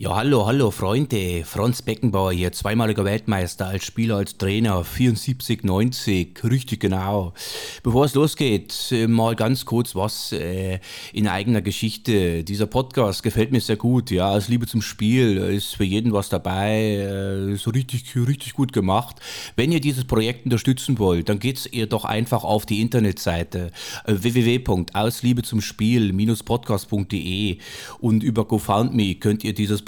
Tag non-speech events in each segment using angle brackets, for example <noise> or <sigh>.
Ja, hallo, hallo Freunde. Franz Beckenbauer hier, zweimaliger Weltmeister als Spieler, als Trainer, 74, 90, richtig genau. Bevor es losgeht, äh, mal ganz kurz was äh, in eigener Geschichte. Dieser Podcast gefällt mir sehr gut, ja, aus Liebe zum Spiel, ist für jeden was dabei, äh, ist richtig, richtig gut gemacht. Wenn ihr dieses Projekt unterstützen wollt, dann geht's ihr doch einfach auf die Internetseite www.ausliebezumspiel-podcast.de und über GoFundMe könnt ihr dieses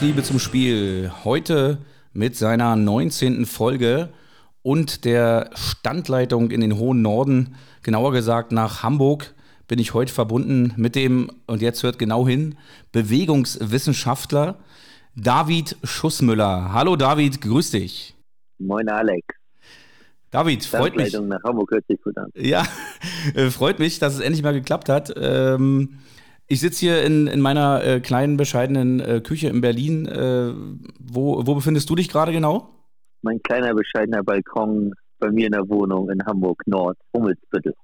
Liebe zum Spiel. Heute mit seiner 19. Folge und der Standleitung in den hohen Norden, genauer gesagt nach Hamburg, bin ich heute verbunden mit dem, und jetzt hört genau hin, Bewegungswissenschaftler David Schussmüller. Hallo David, grüß dich. Moin Alex. David, freut mich. nach Hamburg hört sich gut an. Ja, <laughs> äh, freut mich, dass es endlich mal geklappt hat. Ähm, ich sitze hier in, in meiner äh, kleinen, bescheidenen äh, Küche in Berlin. Äh, wo, wo befindest du dich gerade genau? Mein kleiner, bescheidener Balkon bei mir in der Wohnung in Hamburg Nord, Hummelsbüttel.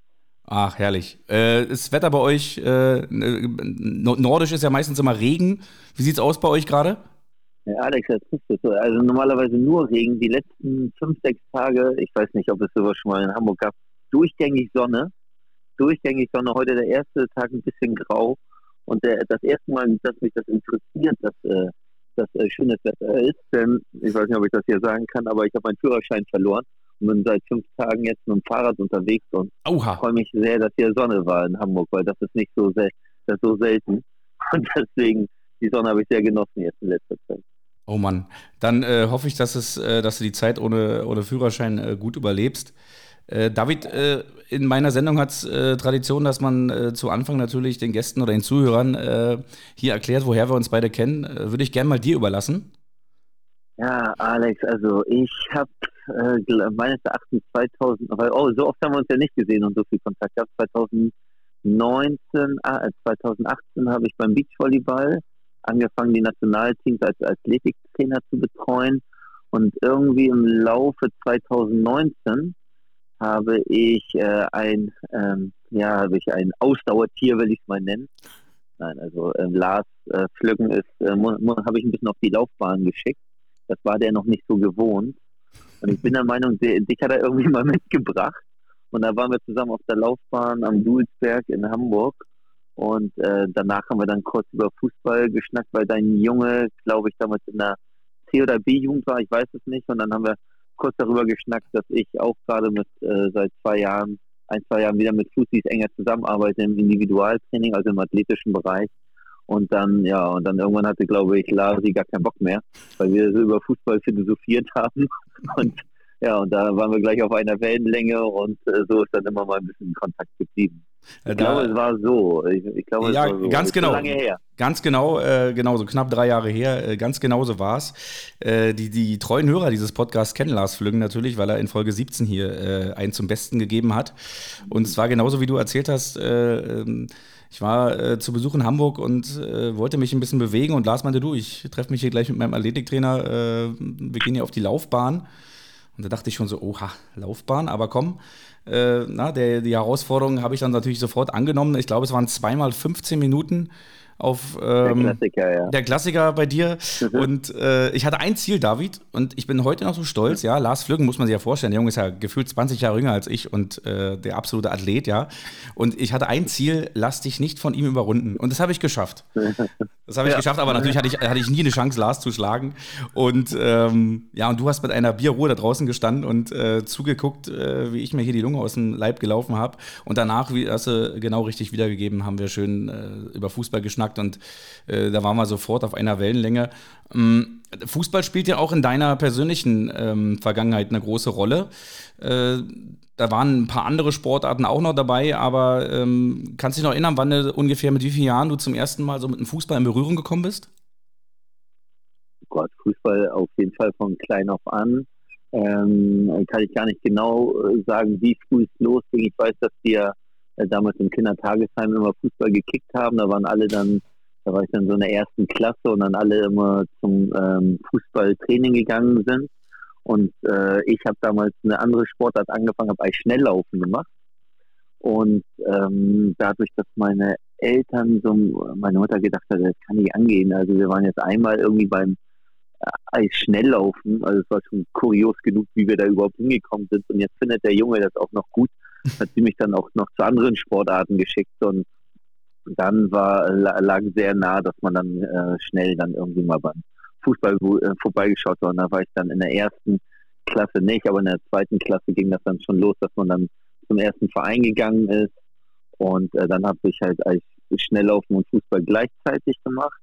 Ach, herrlich. Äh, das Wetter bei euch, äh, nordisch ist ja meistens immer Regen. Wie sieht es aus bei euch gerade? Ja, Alex, das ist es. Also normalerweise nur Regen. Die letzten fünf, sechs Tage, ich weiß nicht, ob es sowas schon mal in Hamburg gab, durchgängig Sonne. Durchgängig Sonne. Heute der erste Tag ein bisschen grau. Und der, das erste Mal, dass mich das interessiert, dass äh, das äh, schönes Wetter ist, denn ich weiß nicht, ob ich das hier sagen kann, aber ich habe meinen Führerschein verloren und bin seit fünf Tagen jetzt mit dem Fahrrad unterwegs und freue mich sehr, dass hier Sonne war in Hamburg, weil das ist nicht so, sel das so selten. <laughs> Und deswegen, die Sonne habe ich sehr genossen jetzt in letzter Zeit. Oh Mann, dann äh, hoffe ich, dass, es, äh, dass du die Zeit ohne, ohne Führerschein äh, gut überlebst. Äh, David, äh, in meiner Sendung hat es äh, Tradition, dass man äh, zu Anfang natürlich den Gästen oder den Zuhörern äh, hier erklärt, woher wir uns beide kennen. Äh, würde ich gerne mal dir überlassen. Ja, Alex, also ich habe meines Erachtens 2000, oh, so oft haben wir uns ja nicht gesehen und so viel Kontakt gehabt. 2019, 2018 habe ich beim Beachvolleyball angefangen, die Nationalteams als Athletiktrainer zu betreuen. Und irgendwie im Laufe 2019 habe ich äh, ein, ähm, ja, habe ich ein Ausdauertier, will ich es mal nennen. Nein, also äh, Lars äh, Pflücken ist, äh, habe ich ein bisschen auf die Laufbahn geschickt. Das war der noch nicht so gewohnt. Und ich bin der Meinung, der, dich hat er irgendwie <laughs> mal mitgebracht. Und da waren wir zusammen auf der Laufbahn am Dulsberg in Hamburg. Und äh, danach haben wir dann kurz über Fußball geschnackt, weil dein Junge, glaube ich, damals in der C- oder B-Jugend war, ich weiß es nicht. Und dann haben wir kurz darüber geschnackt, dass ich auch gerade mit äh, seit zwei Jahren, ein, zwei Jahren wieder mit Fussis enger zusammenarbeite im Individualtraining, also im athletischen Bereich. Und dann, ja, und dann irgendwann hatte, glaube ich, Lasi gar keinen Bock mehr, weil wir so über Fußball philosophiert haben. <laughs> Und ja, und da waren wir gleich auf einer Wellenlänge und äh, so ist dann immer mal ein bisschen Kontakt geblieben. Ich da, glaube, es war so. Ich, ich glaube, ja, es war so. ganz genau. lange her. Ganz genau, äh, genau, so knapp drei Jahre her. Äh, ganz genau so war es. Äh, die, die treuen Hörer dieses Podcasts kennen Lars Flüggen natürlich, weil er in Folge 17 hier äh, einen zum Besten gegeben hat. Und es war genauso, wie du erzählt hast. Äh, ähm, ich war äh, zu Besuch in Hamburg und wollte mich ein bisschen bewegen und Lars meinte, du, ich treffe mich hier gleich mit meinem Athletiktrainer. wir gehen hier auf die Laufbahn. Und da dachte ich schon so, oha, Laufbahn, aber komm, äh, na, der, die Herausforderung habe ich dann natürlich sofort angenommen. Ich glaube, es waren zweimal 15 Minuten auf ähm, der Klassiker, ja. Der Klassiker bei dir. Mhm. Und äh, ich hatte ein Ziel, David, und ich bin heute noch so stolz, ja. Lars Flüggen muss man sich ja vorstellen. Der Junge ist ja gefühlt 20 Jahre jünger als ich und äh, der absolute Athlet, ja. Und ich hatte ein Ziel, lass dich nicht von ihm überrunden. Und das habe ich geschafft. Das habe ich ja. geschafft, aber natürlich hatte ich, hatte ich nie eine Chance, Lars zu schlagen. Und ähm, ja, und du hast mit einer Bierruhe da draußen gestanden und äh, zugeguckt, äh, wie ich mir hier die Lunge aus dem Leib gelaufen habe. Und danach, wie hast du genau richtig wiedergegeben, haben wir schön äh, über Fußball geschnackt und äh, da waren wir sofort auf einer Wellenlänge. Ähm, Fußball spielt ja auch in deiner persönlichen ähm, Vergangenheit eine große Rolle. Äh, da waren ein paar andere Sportarten auch noch dabei, aber ähm, kannst du dich noch erinnern, wann du ungefähr mit wie vielen Jahren du zum ersten Mal so mit dem Fußball in Berührung gekommen bist? Gott, Fußball auf jeden Fall von klein auf an. Ähm, kann ich gar nicht genau äh, sagen, wie früh es losging. Ich weiß, dass wir damals im Kindertagesheim immer Fußball gekickt haben. Da waren alle dann, da war ich dann so in der ersten Klasse und dann alle immer zum ähm, Fußballtraining gegangen sind. Und äh, ich habe damals eine andere Sportart angefangen, habe eigentlich Schnelllaufen gemacht. Und ähm, dadurch, dass meine Eltern so, meine Mutter gedacht hat, das kann nicht angehen. Also wir waren jetzt einmal irgendwie beim äh, Eisschnelllaufen. Also es war schon kurios genug, wie wir da überhaupt hingekommen sind. Und jetzt findet der Junge das auch noch gut. Hat sie mich dann auch noch zu anderen Sportarten geschickt. Und dann war lag sehr nah, dass man dann äh, schnell dann irgendwie mal beim Fußball äh, vorbeigeschaut war. Und da war ich dann in der ersten Klasse nicht, aber in der zweiten Klasse ging das dann schon los, dass man dann zum ersten Verein gegangen ist. Und äh, dann habe ich halt als Schnelllaufen und Fußball gleichzeitig gemacht.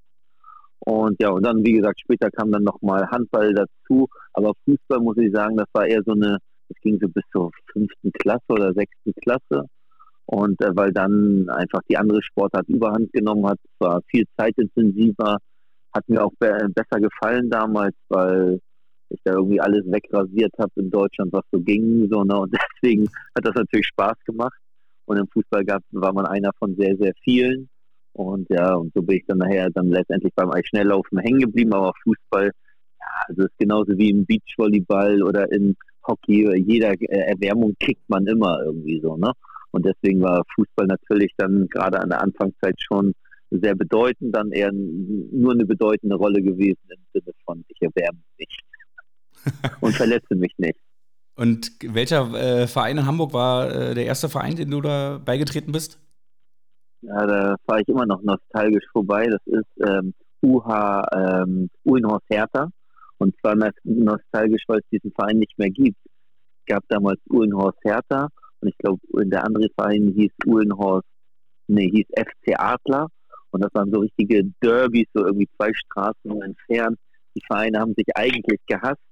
Und ja, und dann, wie gesagt, später kam dann nochmal Handball dazu. Aber Fußball, muss ich sagen, das war eher so eine, das ging so bis zur fünften Klasse oder sechsten Klasse. Und äh, weil dann einfach die andere Sportart überhand genommen hat, war viel zeitintensiver, hat mir auch be besser gefallen damals, weil ich da irgendwie alles wegrasiert habe in Deutschland, was so ging. So, ne? Und <laughs> deswegen hat das natürlich Spaß gemacht. Und im Fußball war man einer von sehr, sehr vielen. Und ja, und so bin ich dann nachher dann letztendlich beim Eisschnelllaufen hängen geblieben, aber Fußball, ja, also ist genauso wie im Beachvolleyball oder in Hockey, jeder äh, Erwärmung kickt man immer irgendwie so, ne? Und deswegen war Fußball natürlich dann gerade an der Anfangszeit schon sehr bedeutend, dann eher nur eine bedeutende Rolle gewesen im Sinne von, ich erwärme mich <laughs> und verletze mich nicht. Und welcher äh, Verein in Hamburg war äh, der erste Verein, den du da beigetreten bist? Ja, da fahre ich immer noch nostalgisch vorbei. Das ist ähm, UH ähm, Uhlenhorst Hertha. Und zwar nostalgisch, weil es diesen Verein nicht mehr gibt. Es gab damals Uhlenhorst Hertha und ich glaube, der andere Verein hieß Uhlenhorst, nee, hieß FC Adler. Und das waren so richtige Derbys, so irgendwie zwei Straßen entfernt. Die Vereine haben sich eigentlich gehasst,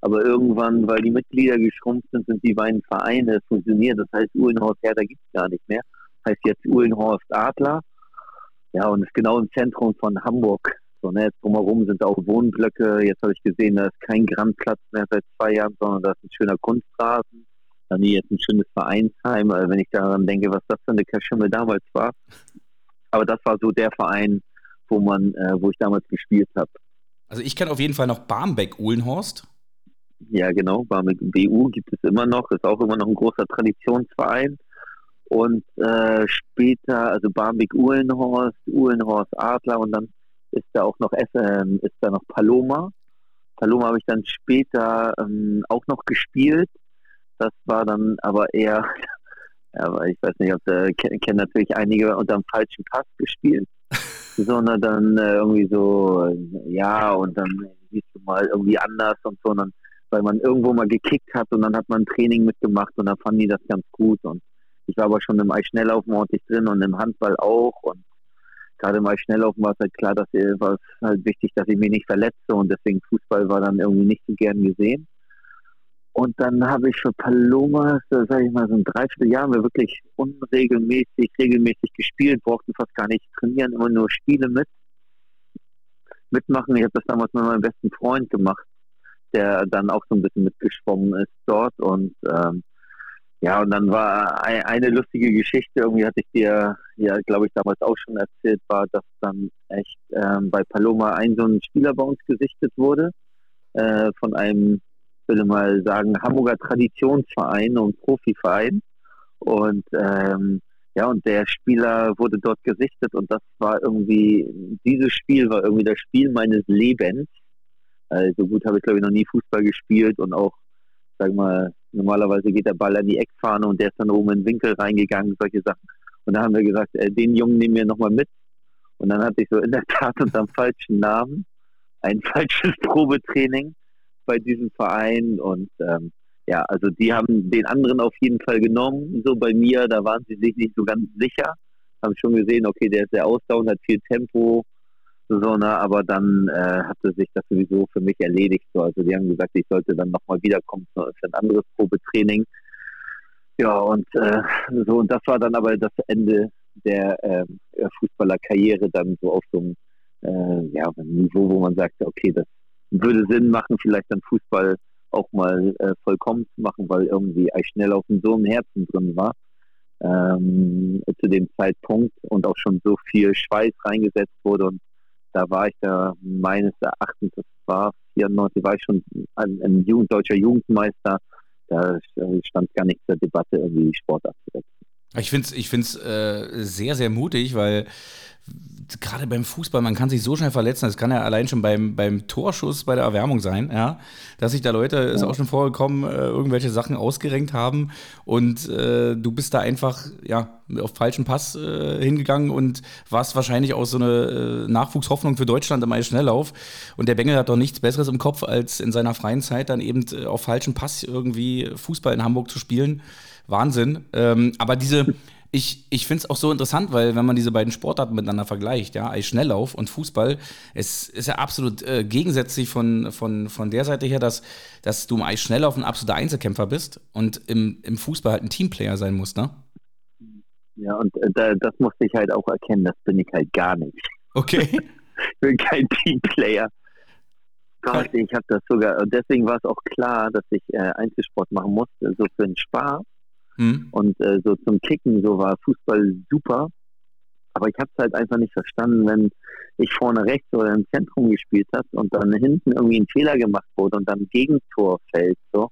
aber irgendwann, weil die Mitglieder geschrumpft sind, sind die beiden Vereine fusioniert. Das heißt, Uhlenhorst Hertha gibt es gar nicht mehr. Heißt jetzt Uhlenhorst Adler. Ja, und ist genau im Zentrum von Hamburg. So, ne, jetzt drumherum sind auch Wohnblöcke. Jetzt habe ich gesehen, da ist kein Grandplatz mehr seit zwei Jahren, sondern da ist ein schöner Kunstrasen. Dann hier jetzt ein schönes Vereinsheim. Also wenn ich daran denke, was das für eine Kaschimmel damals war. Aber das war so der Verein, wo man, äh, wo ich damals gespielt habe. Also ich kenne auf jeden Fall noch Barmbek-Uhlenhorst. Ja, genau. Barmbek BU gibt es immer noch. Ist auch immer noch ein großer Traditionsverein. Und äh, später, also Barmbek Uhlenhorst, Uhlenhorst Adler und dann ist da auch noch ähm, ist da noch Paloma. Paloma habe ich dann später ähm, auch noch gespielt. Das war dann aber eher <laughs> aber ich weiß nicht, ob da kennen natürlich einige unter dem falschen Pass gespielt, <laughs> sondern dann äh, irgendwie so, ja, und dann siehst du mal irgendwie anders und so, und dann, weil man irgendwo mal gekickt hat und dann hat man ein Training mitgemacht und dann fanden die das ganz gut und ich war aber schon im Eisschnelllaufen ordentlich drin und im Handball auch und gerade im Eisschnelllaufen war es halt klar, dass war es halt wichtig, dass ich mich nicht verletze und deswegen Fußball war dann irgendwie nicht so gern gesehen. Und dann habe ich für Paloma, sage ich mal, so ein Dreivierteljahr haben wir wirklich unregelmäßig, regelmäßig gespielt, brauchten fast gar nicht trainieren, immer nur Spiele mit, mitmachen. Ich habe das damals mit meinem besten Freund gemacht, der dann auch so ein bisschen mitgeschwommen ist dort. Und ähm, ja, und dann war eine lustige Geschichte, irgendwie hatte ich dir, ja, glaube ich, damals auch schon erzählt, war, dass dann echt ähm, bei Paloma ein so ein Spieler bei uns gesichtet wurde, äh, von einem würde mal sagen, Hamburger Traditionsverein und Profiverein. Und ähm, ja, und der Spieler wurde dort gesichtet und das war irgendwie, dieses Spiel war irgendwie das Spiel meines Lebens. Also gut habe ich glaube ich noch nie Fußball gespielt und auch, sag mal, normalerweise geht der Ball an die Eckfahne und der ist dann oben in den Winkel reingegangen, solche Sachen. Und da haben wir gesagt, äh, den Jungen nehmen wir nochmal mit. Und dann hatte ich so in der Tat unter dem falschen Namen ein <laughs> falsches Probetraining bei diesem Verein und ähm, ja, also die haben den anderen auf jeden Fall genommen. So bei mir, da waren sie sich nicht so ganz sicher. Haben schon gesehen, okay, der ist sehr ausdauernd, hat viel Tempo, so, ne, aber dann äh, hatte sich das sowieso für mich erledigt. So. Also die haben gesagt, ich sollte dann nochmal wiederkommen für ein anderes Probetraining. Ja, und äh, so, und das war dann aber das Ende der äh, Fußballerkarriere dann so auf so einem äh, ja, Niveau, wo man sagt, okay, das würde Sinn machen, vielleicht dann Fußball auch mal äh, vollkommen zu machen, weil irgendwie schnell auf dem so im Herzen drin war ähm, zu dem Zeitpunkt und auch schon so viel Schweiß reingesetzt wurde und da war ich da meines Erachtens, das war 94, war ich schon ein, ein Jugend, deutscher Jugendmeister, da stand gar nicht zur Debatte, irgendwie Sport abzusetzen. Ich finde es ich find's, äh, sehr, sehr mutig, weil gerade beim Fußball, man kann sich so schnell verletzen, das kann ja allein schon beim, beim Torschuss bei der Erwärmung sein, ja, dass sich da Leute, ist auch schon vorgekommen, äh, irgendwelche Sachen ausgerenkt haben und äh, du bist da einfach, ja, auf falschen Pass äh, hingegangen und warst wahrscheinlich auch so eine äh, Nachwuchshoffnung für Deutschland im Eisschnelllauf und der Bengel hat doch nichts Besseres im Kopf, als in seiner freien Zeit dann eben äh, auf falschen Pass irgendwie Fußball in Hamburg zu spielen. Wahnsinn. Ähm, aber diese, ich, ich finde es auch so interessant, weil wenn man diese beiden Sportarten miteinander vergleicht, ja, Eisschnelllauf und Fußball, es ist ja absolut äh, gegensätzlich von, von, von der Seite her, dass, dass du im Eisschnelllauf ein absoluter Einzelkämpfer bist und im, im Fußball halt ein Teamplayer sein musst, ne? Ja, und äh, das musste ich halt auch erkennen, das bin ich halt gar nicht. Okay. <laughs> ich bin kein Teamplayer. Gott, ich habe das sogar, und deswegen war es auch klar, dass ich äh, Einzelsport machen musste, so für den Spaß hm. Und äh, so zum Kicken, so war Fußball super. Aber ich habe es halt einfach nicht verstanden, wenn ich vorne rechts oder im Zentrum gespielt habe und dann hinten irgendwie ein Fehler gemacht wurde und dann Gegentor fällt. So.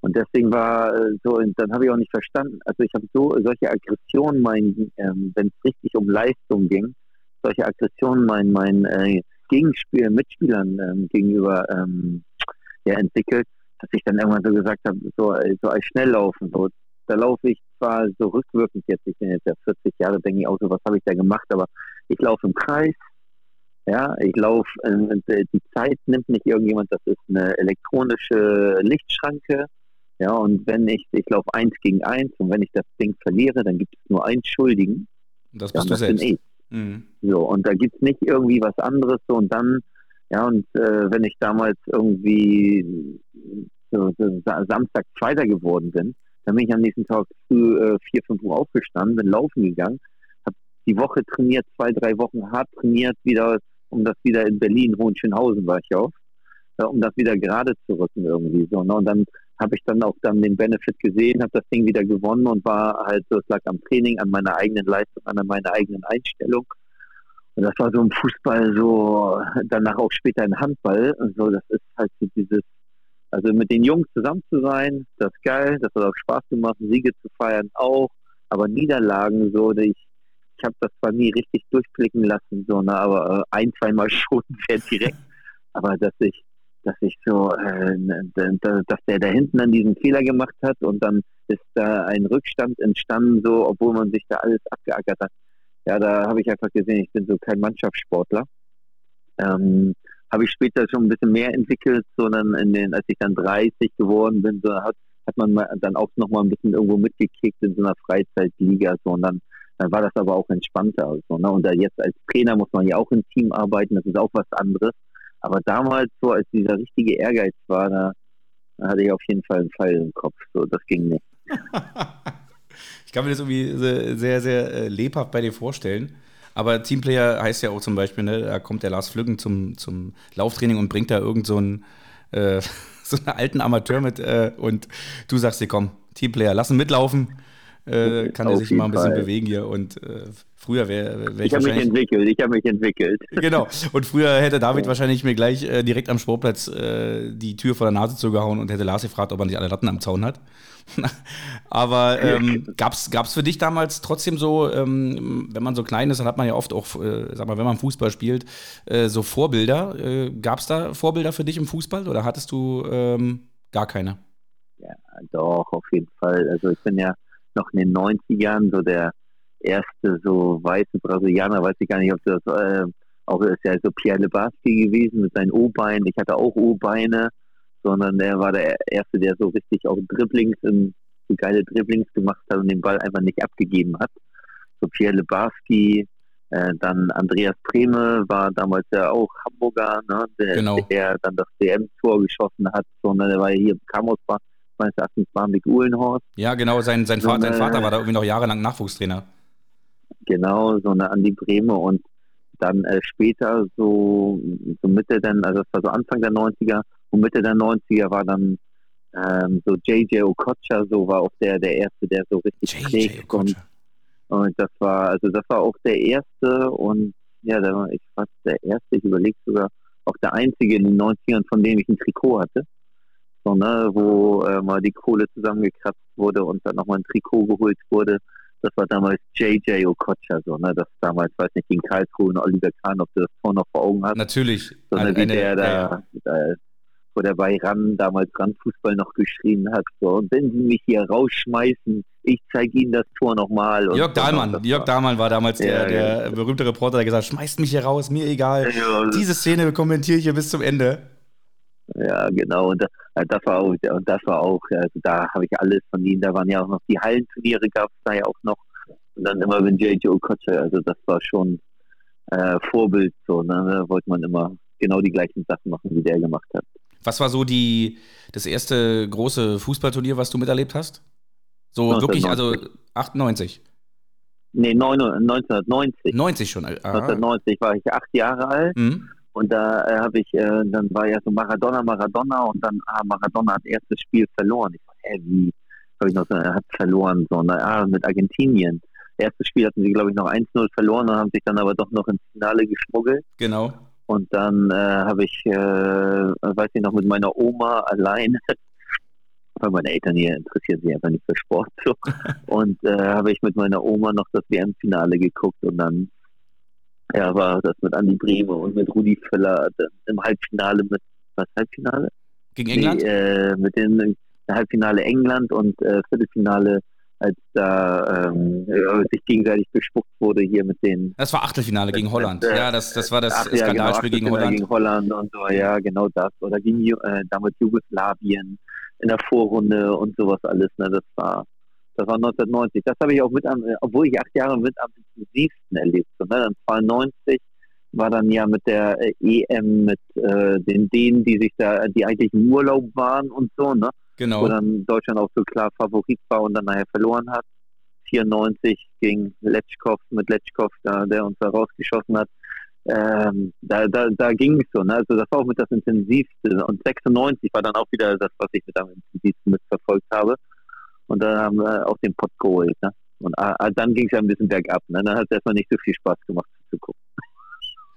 Und deswegen war äh, so, dann habe ich auch nicht verstanden. Also ich habe so solche Aggressionen, mein, ähm, wenn es richtig um Leistung ging, solche Aggressionen meinen mein, äh, Gegenspiel, Mitspielern ähm, gegenüber ähm, ja, entwickelt, dass ich dann irgendwann so gesagt habe, so, äh, so als Schnelllaufen, so da laufe ich zwar so rückwirkend jetzt, ich bin jetzt ja 40 Jahre, denke ich auch so, was habe ich da gemacht, aber ich laufe im Kreis, ja, ich laufe, äh, die Zeit nimmt nicht irgendjemand, das ist eine elektronische Lichtschranke, ja, und wenn ich, ich laufe eins gegen eins und wenn ich das Ding verliere, dann gibt es nur einen Schuldigen. Das bist ja, und du das selbst. Mhm. So, und da gibt es nicht irgendwie was anderes so und dann, ja, und äh, wenn ich damals irgendwie so, so, Samstag Zweiter geworden bin, dann bin ich am nächsten Tag früh äh, 4, 5 Uhr aufgestanden, bin laufen gegangen, habe die Woche trainiert, zwei, drei Wochen hart trainiert, wieder, um das wieder in Berlin, Hohenschönhausen war ich auf, äh, um das wieder gerade zu rücken irgendwie so. Ne? Und dann habe ich dann auch dann den Benefit gesehen, habe das Ding wieder gewonnen und war halt so, es lag am Training, an meiner eigenen Leistung, an meiner eigenen Einstellung. Und das war so im Fußball so, danach auch später im Handball. Und so, das ist halt so dieses, also mit den Jungs zusammen zu sein, das ist geil, das hat auch Spaß gemacht, Siege zu feiern auch, aber Niederlagen so, ich, ich habe das zwar nie richtig durchblicken lassen, so, ne, aber äh, ein, zweimal <laughs> schon sehr direkt, aber dass ich, dass ich so, äh, dass der da hinten dann diesen Fehler gemacht hat und dann ist da ein Rückstand entstanden, so, obwohl man sich da alles abgeackert hat. Ja, da habe ich einfach gesehen, ich bin so kein Mannschaftssportler. Ähm, habe ich später schon ein bisschen mehr entwickelt, sondern in den, als ich dann 30 geworden bin, so hat, hat man dann auch noch mal ein bisschen irgendwo mitgekickt in so einer Freizeitliga, so und dann, dann war das aber auch entspannter. So, ne? Und da jetzt als Trainer muss man ja auch im Team arbeiten, das ist auch was anderes. Aber damals, so als dieser richtige Ehrgeiz war, da, da hatte ich auf jeden Fall einen Pfeil im Kopf. So, das ging nicht. <laughs> ich kann mir das irgendwie sehr, sehr äh, lebhaft bei dir vorstellen. Aber Teamplayer heißt ja auch zum Beispiel, ne, da kommt der Lars Flüggen zum, zum Lauftraining und bringt da irgend so einen, äh, <laughs> so einen alten Amateur mit äh, und du sagst dir, komm, Teamplayer, lass ihn mitlaufen. Äh, kann er sich mal ein bisschen Fall. bewegen hier und äh, früher wäre wär ich. Ich habe mich entwickelt, ich habe mich entwickelt. Genau. Und früher hätte David ja. wahrscheinlich mir gleich äh, direkt am Sportplatz äh, die Tür vor der Nase zugehauen und hätte Lars gefragt, ob er nicht alle Latten am Zaun hat. <laughs> Aber ähm, <laughs> gab es für dich damals trotzdem so, ähm, wenn man so klein ist, dann hat man ja oft auch, äh, sag mal, wenn man Fußball spielt, äh, so Vorbilder. Äh, gab es da Vorbilder für dich im Fußball oder hattest du ähm, gar keine? Ja, doch, auf jeden Fall. Also ich bin ja noch in den 90ern so der erste so weiße Brasilianer, weiß ich gar nicht, ob das äh, auch ist ja so Pierre Lebarski gewesen mit seinen O-Beinen. Ich hatte auch O-Beine, sondern er war der Erste, der so richtig auch Dribblings, in, so geile Dribblings gemacht hat und den Ball einfach nicht abgegeben hat. So Pierre Lebarski, äh, dann Andreas Brehme war damals ja auch Hamburger, ne, der, genau. der dann das DM-Tor geschossen hat, sondern der war ja hier im Kammersbach meines Erachtens Barmbek Uhlenhorst. Ja, genau, sein, sein, Vater, sein Vater war da irgendwie noch jahrelang Nachwuchstrainer. Genau, so eine Andi Breme und dann äh, später so, so Mitte dann, also das war so Anfang der 90er und Mitte der 90er war dann ähm, so JJ Okocha, so war auch der, der erste, der so richtig trägt und, und das war, also das war auch der erste und ja, der war ich fast der erste, ich überlege sogar, auch der einzige in den 90ern, von dem ich ein Trikot hatte so, ne, wo äh, mal die Kohle zusammengekratzt wurde und dann nochmal ein Trikot geholt wurde. Das war damals JJ Okocha, so, ne, das damals, weiß nicht, gegen Karlsruhe und Oliver Kahn, ob du das vor noch vor Augen hast. Natürlich. So, ne, wie eine, der da, ja. da, wo der bei RAN damals Randfußball noch geschrien hat, so, und wenn sie mich hier rausschmeißen, ich zeige ihnen das Tor nochmal. Jörg so, Dahlmann, Jörg Dahlmann war damals ja, der, der ja. berühmte Reporter, der gesagt hat, schmeißt mich hier raus, mir egal. Diese Szene kommentiere ich hier bis zum Ende. Ja, genau. Und äh, das war auch, und das war auch, also da habe ich alles von ihnen. Da waren ja auch noch die Hallenturniere, gab es da ja auch noch. Und dann immer wenn J.J. Okocha, also das war schon äh, Vorbild so. Ne? Da wollte man immer genau die gleichen Sachen machen, wie der gemacht hat. Was war so die das erste große Fußballturnier, was du miterlebt hast? So 1990. wirklich, also 98? Nee, 1990. 90 schon. Aha. 1990 war ich acht Jahre alt. Mhm. Und da äh, habe ich, äh, dann war ja so Maradona, Maradona und dann, ah, Maradona hat erstes Spiel verloren. Ich so, hä, wie? Habe ich noch so, er hat verloren, so, na, ah, mit Argentinien. Erstes Spiel hatten sie, glaube ich, noch 1-0 verloren und haben sich dann aber doch noch ins Finale geschmuggelt. Genau. Und dann äh, habe ich, äh, weiß ich noch, mit meiner Oma alleine, <laughs> weil meine Eltern hier interessieren sich einfach nicht für Sport. So. <laughs> und äh, habe ich mit meiner Oma noch das WM-Finale geguckt und dann ja, war das mit Andi Brehme und mit Rudi Völler im Halbfinale mit, was, Halbfinale? Gegen England? Nee, äh, mit dem Halbfinale England und äh, Viertelfinale, als da ähm, sich gegenseitig bespuckt wurde hier mit den. Das war Achtelfinale gegen Holland. Äh, ja, das, das war das ach, Skandalspiel ja, genau, gegen Holland. gegen Holland und so, ja, genau das. Oder gegen äh, damals Jugoslawien in der Vorrunde und sowas alles. Ne, das war das war 1990. Das habe ich auch mit am, obwohl ich acht Jahre mit am intensivsten erlebt habe. Ne? Dann 92 war dann ja mit der äh, EM mit äh, den Dänen, die sich da, die eigentlich im Urlaub waren und so, ne? Genau. Wo dann Deutschland auch so klar Favorit war und dann nachher verloren hat. 94 gegen Letschkow mit Letschkow, da, der uns da rausgeschossen hat. Ähm, da, da, da ging es so, ne? Also das war auch mit das Intensivste. Und 96 war dann auch wieder das, was ich mit am intensivsten mitverfolgt habe. Und dann haben wir auch den Pott geholt. Ne? Und ah, ah dann ging es ja ein bisschen bergab. Ne? Dann hat es erstmal nicht so viel Spaß gemacht zu gucken.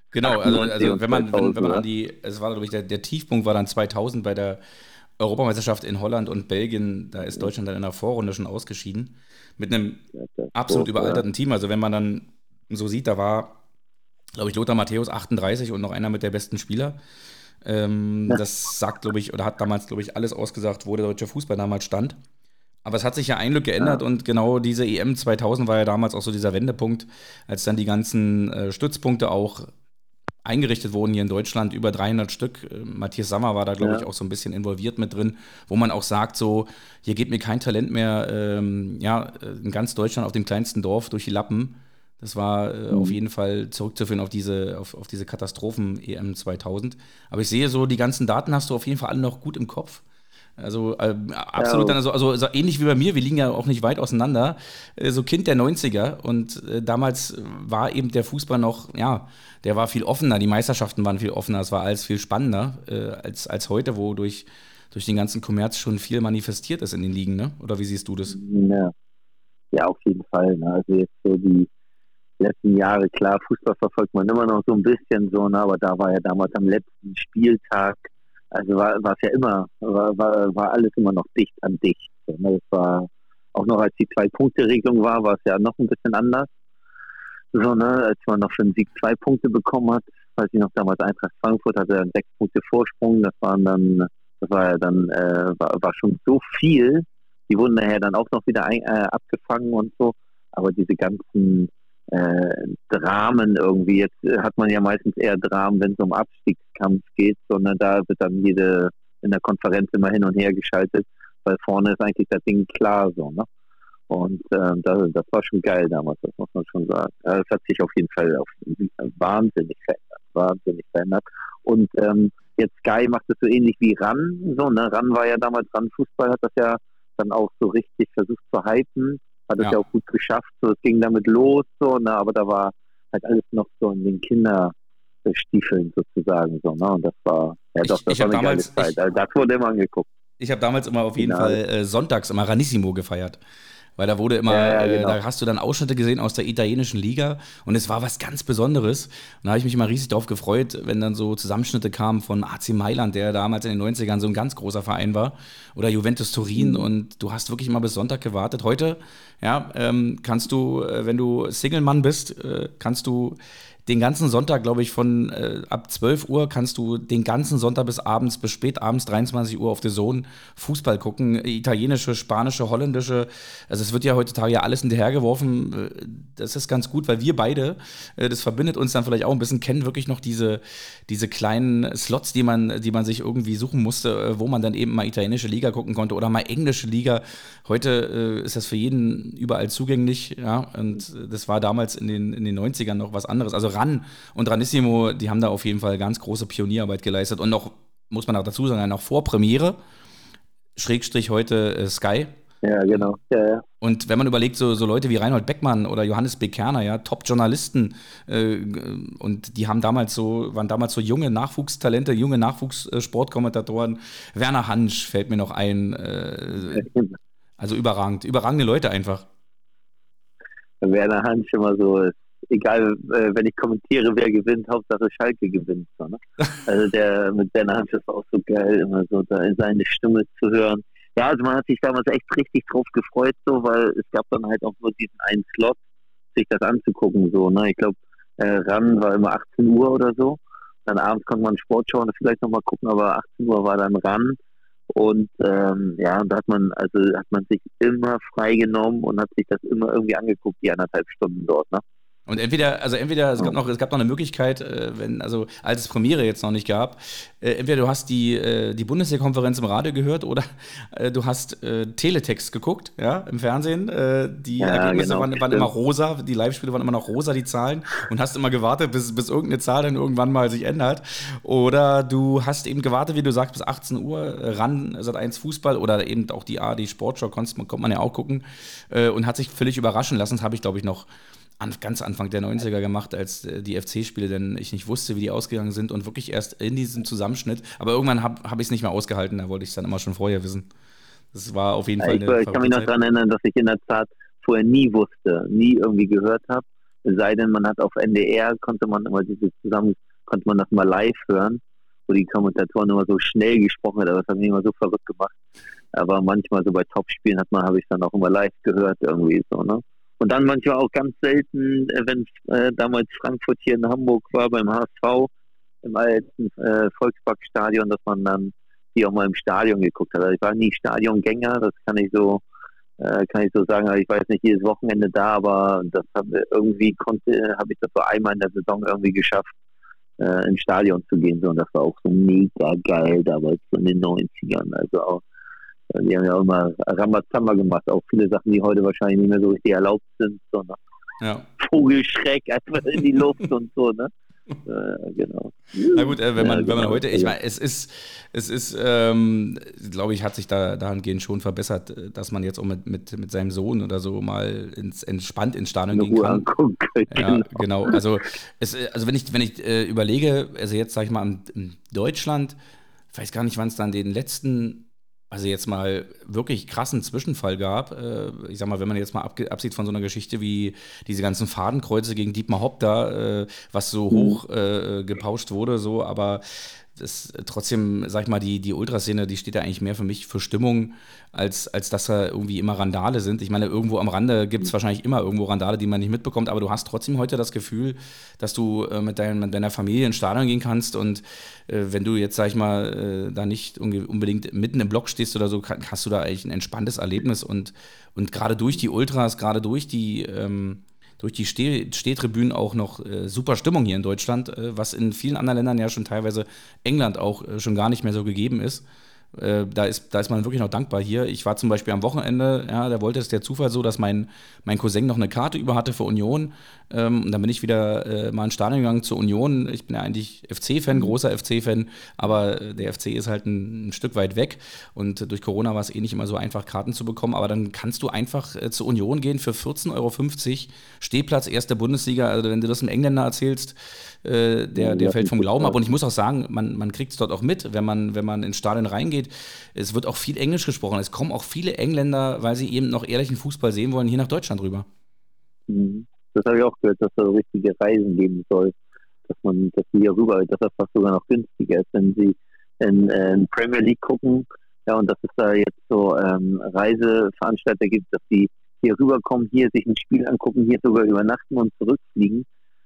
Genau, also, also wenn man, wenn, wenn man an die, es war glaube ich, der, der Tiefpunkt war dann 2000 bei der Europameisterschaft in Holland und Belgien, da ist Deutschland dann in der Vorrunde schon ausgeschieden. Mit einem absolut überalterten Team. Also wenn man dann so sieht, da war, glaube ich, Lothar Matthäus 38 und noch einer mit der besten Spieler. Ähm, das sagt, glaube ich, oder hat damals, glaube ich, alles ausgesagt, wo der deutsche Fußball damals stand. Aber es hat sich ja ein Glück geändert ja. und genau diese EM 2000 war ja damals auch so dieser Wendepunkt, als dann die ganzen äh, Stützpunkte auch eingerichtet wurden hier in Deutschland, über 300 Stück. Äh, Matthias Sammer war da, glaube ja. ich, auch so ein bisschen involviert mit drin, wo man auch sagt, so, hier geht mir kein Talent mehr, ähm, ja, in ganz Deutschland auf dem kleinsten Dorf durch die Lappen. Das war äh, mhm. auf jeden Fall zurückzuführen auf diese, auf, auf diese Katastrophen-EM 2000. Aber ich sehe so, die ganzen Daten hast du auf jeden Fall alle noch gut im Kopf. Also äh, absolut ja. dann so, also, also, ähnlich wie bei mir, wir liegen ja auch nicht weit auseinander. Äh, so Kind der 90er und äh, damals war eben der Fußball noch, ja, der war viel offener, die Meisterschaften waren viel offener, es war alles viel spannender äh, als, als heute, wo durch, durch den ganzen Kommerz schon viel manifestiert ist in den Ligen, ne? Oder wie siehst du das? Ja. Ja, auf jeden Fall. Ne? Also jetzt so die letzten Jahre, klar, Fußball verfolgt man immer noch so ein bisschen so, ne? aber da war ja damals am letzten Spieltag, also war es ja immer, war, war, war alles immer noch dicht an dicht. Ne? Das war auch noch als die Zwei-Punkte-Regelung war, war es ja noch ein bisschen anders. So, ne, als man noch für den Sieg zwei Punkte bekommen hat, weiß ich noch damals Eintracht Frankfurt hatte einen sechs Punkte Vorsprung, das waren dann, das war ja dann, äh, war, war schon so viel. Die wurden daher dann auch noch wieder ein, äh, abgefangen und so. Aber diese ganzen äh, Dramen irgendwie, jetzt äh, hat man ja meistens eher Dramen, wenn es um Abstiegskampf geht, sondern da wird dann jede in der Konferenz immer hin und her geschaltet, weil vorne ist eigentlich das Ding klar so, ne? Und ähm, das, das, war schon geil damals, das muss man schon sagen. Es hat sich auf jeden Fall auf, wahnsinnig verändert, wahnsinnig verändert. Und ähm, jetzt Sky macht es so ähnlich wie RAN. So, ne? RAN war ja damals, RAN Fußball hat das ja dann auch so richtig versucht zu hypen, hat es ja. ja. auch gut geschafft. So, es ging damit los, so, ne? aber da war halt alles noch so in den Kinderstiefeln sozusagen. So, ne? Und das war, ja doch, das ich, war eine damals, geile Zeit. Ich, also, das wurde immer angeguckt. Ich habe damals immer auf jeden genau. Fall äh, sonntags immer Ranissimo gefeiert. Weil da wurde immer, ja, ja, äh, genau. da hast du dann Ausschnitte gesehen aus der italienischen Liga und es war was ganz Besonderes. Und da habe ich mich immer riesig darauf gefreut, wenn dann so Zusammenschnitte kamen von AC Mailand, der damals in den 90ern so ein ganz großer Verein war, oder Juventus Turin mhm. und du hast wirklich immer bis Sonntag gewartet. Heute, ja, ähm, kannst du, äh, wenn du Single-Mann bist, äh, kannst du den ganzen Sonntag, glaube ich, von äh, ab 12 Uhr kannst du den ganzen Sonntag bis abends, bis spät abends, 23 Uhr auf der Zone Fußball gucken. Italienische, spanische, holländische. Also es wird ja heutzutage ja alles hinterhergeworfen. Äh, das ist ganz gut, weil wir beide, äh, das verbindet uns dann vielleicht auch ein bisschen, kennen wirklich noch diese, diese kleinen Slots, die man, die man sich irgendwie suchen musste, äh, wo man dann eben mal italienische Liga gucken konnte oder mal englische Liga. Heute äh, ist das für jeden überall zugänglich, ja. Und das war damals in den, in den 90ern noch was anderes. Also RAN und Ranissimo, die haben da auf jeden Fall ganz große Pionierarbeit geleistet und noch, muss man auch dazu sagen, noch vor Premiere, Schrägstrich heute äh, Sky. Ja, genau. Ja, ja. Und wenn man überlegt, so, so, Leute wie Reinhold Beckmann oder Johannes B. Kerner, ja, Top-Journalisten, äh, und die haben damals so, waren damals so junge Nachwuchstalente, junge Nachwuchssportkommentatoren. Werner Hansch fällt mir noch ein. Äh, also überragend, überragende Leute einfach. Werner Hansch immer so egal, äh, wenn ich kommentiere, wer gewinnt, Hauptsache Schalke gewinnt. So, ne? <laughs> Also der mit Ben Hans ist auch so geil, immer so da seine Stimme zu hören. Ja, also man hat sich damals echt richtig drauf gefreut, so, weil es gab dann halt auch nur diesen einen Slot, sich das anzugucken. So, ne? Ich glaube, äh, RAN war immer 18 Uhr oder so. Dann abends konnte man Sport schauen, vielleicht nochmal gucken, aber 18 Uhr war dann RAN. Und ähm, ja, da hat man, also hat man sich immer freigenommen und hat sich das immer irgendwie angeguckt, die anderthalb Stunden dort, ne? Und entweder, also entweder, es gab noch, es gab noch eine Möglichkeit, äh, wenn, also als es Premiere jetzt noch nicht gab, äh, entweder du hast die, äh, die Bundeswehrkonferenz im Radio gehört oder du hast Teletext geguckt, ja, im Fernsehen. die ja, Ergebnisse genau, waren, waren immer rosa, die Live-Spiele waren immer noch rosa, die Zahlen, und hast immer gewartet, bis, bis irgendeine Zahl dann irgendwann mal sich ändert. Oder du hast eben gewartet, wie du sagst, bis 18 Uhr, ran, seit 1 Fußball oder eben auch die ARD Sportshow, konnte man ja auch gucken, und hat sich völlig überraschen lassen. Das habe ich, glaube ich, noch an, ganz Anfang der 90er gemacht, als äh, die FC-Spiele, denn ich nicht wusste, wie die ausgegangen sind und wirklich erst in diesem Zusammenschnitt. Aber irgendwann habe hab ich es nicht mehr ausgehalten, da wollte ich es dann immer schon vorher wissen. Das war auf jeden Fall eine Ich, ich kann mich noch daran erinnern, dass ich in der Tat vorher nie wusste, nie irgendwie gehört habe. Es sei denn, man hat auf NDR, konnte man immer diese zusammen, konnte man das mal live hören, wo die Kommentatoren immer so schnell gesprochen haben, aber das hat mich immer so verrückt gemacht. Aber manchmal so bei Topspielen hat man, habe ich dann auch immer live gehört irgendwie so, ne? Und dann manchmal auch ganz selten, äh, wenn äh, damals Frankfurt hier in Hamburg war beim HSV im alten äh, Volksparkstadion, dass man dann die auch mal im Stadion geguckt hat. Also ich war nie Stadiongänger, das kann ich so äh, kann ich so sagen. Also ich jetzt nicht jedes Wochenende da, aber das hab, irgendwie konnte habe ich das so einmal in der Saison irgendwie geschafft, äh, ins Stadion zu gehen. So, und das war auch so mega geil damals so in den 90ern. Also auch die haben ja auch immer Ramazamba gemacht, auch viele Sachen, die heute wahrscheinlich nicht mehr so richtig erlaubt sind, sondern ja. Vogelschreck einfach in die <laughs> Luft und so, ne? Äh, genau. Na gut, äh, wenn man, ja, wenn man genau. heute, ich meine, es ist, es ist, ähm, glaube ich, hat sich da dahingehend schon verbessert, dass man jetzt auch mit, mit, mit seinem Sohn oder so mal ins, entspannt ins Stadion gehen kann. Angucken, ja, genau. genau. Also, es, also wenn ich, wenn ich äh, überlege, also jetzt sage ich mal in Deutschland, ich weiß gar nicht, wann es dann den letzten also jetzt mal wirklich krassen Zwischenfall gab, äh, ich sag mal, wenn man jetzt mal absieht von so einer Geschichte wie diese ganzen Fadenkreuze gegen Dietmar Hopp da, äh, was so mhm. hoch äh, gepauscht wurde, so, aber das trotzdem, sag ich mal, die, die Ultraszene, die steht ja eigentlich mehr für mich für Stimmung, als, als dass da irgendwie immer Randale sind. Ich meine, irgendwo am Rande gibt es mhm. wahrscheinlich immer irgendwo Randale, die man nicht mitbekommt, aber du hast trotzdem heute das Gefühl, dass du äh, mit, dein, mit, deiner Familie ins Stadion gehen kannst und äh, wenn du jetzt, sag ich mal, äh, da nicht unbedingt mitten im Block stehst oder so, kann, hast du da eigentlich ein entspanntes Erlebnis und, und gerade durch die Ultras, gerade durch die ähm, durch die Steh Stehtribünen auch noch äh, super Stimmung hier in Deutschland, äh, was in vielen anderen Ländern ja schon teilweise England auch äh, schon gar nicht mehr so gegeben ist. Äh, da, ist, da ist man wirklich noch dankbar hier. Ich war zum Beispiel am Wochenende, ja, da wollte es der Zufall so, dass mein, mein Cousin noch eine Karte über hatte für Union. Ähm, und dann bin ich wieder äh, mal ins Stadion gegangen zur Union. Ich bin ja eigentlich FC-Fan, großer FC-Fan, aber äh, der FC ist halt ein, ein, Stück weit weg. Und durch Corona war es eh nicht immer so einfach, Karten zu bekommen. Aber dann kannst du einfach äh, zur Union gehen für 14,50 Euro. Stehplatz, erste Bundesliga. Also wenn du das einem Engländer erzählst, äh, der, der fällt vom Glauben ab. Und ich muss auch sagen, man, man kriegt es dort auch mit, wenn man, wenn man ins Stadion reingeht. Es wird auch viel Englisch gesprochen. Es kommen auch viele Engländer, weil sie eben noch ehrlichen Fußball sehen wollen, hier nach Deutschland rüber. Mhm. Das habe ich auch gehört, dass es da richtige Reisen geben soll. Dass man, dass sie hier rüber, dass das fast sogar noch günstiger ist, wenn sie in, in Premier League gucken. Ja, und dass es da jetzt so ähm, Reiseveranstalter gibt, dass die hier rüberkommen, hier sich ein Spiel angucken, hier sogar übernachten und zurückfliegen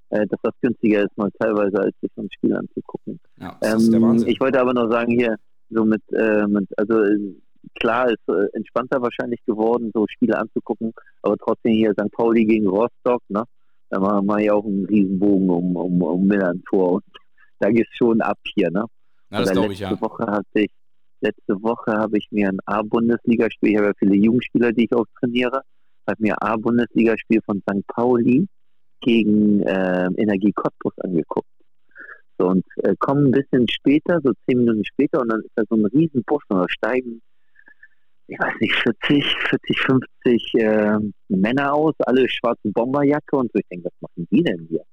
äh, dass das günstiger ist, mal teilweise, als sich so ein Spiel anzugucken. Ja, ähm, ich wollte aber noch sagen, hier, so mit, äh, mit also klar ist äh, entspannter wahrscheinlich geworden, so Spiele anzugucken, aber trotzdem hier St. Pauli gegen Rostock, ne? Da machen wir ja auch einen Riesenbogen um, um, um Milan vor und <laughs> da geht es schon ab hier, ne? Na, das glaube ich, ja. Woche hatte ich, letzte Woche habe ich mir ein A-Bundesligaspiel, ich habe ja viele Jugendspieler, die ich auch trainiere, habe mir ein A-Bundesligaspiel von St. Pauli gegen äh, Energie Cottbus angeguckt. So, und äh, kommen ein bisschen später, so zehn Minuten später, und dann ist da so ein Riesenbus und da steigen, ich weiß nicht, 40, 40, 50 äh, Männer aus, alle schwarze Bomberjacke und so. Ich denke, was machen die denn hier?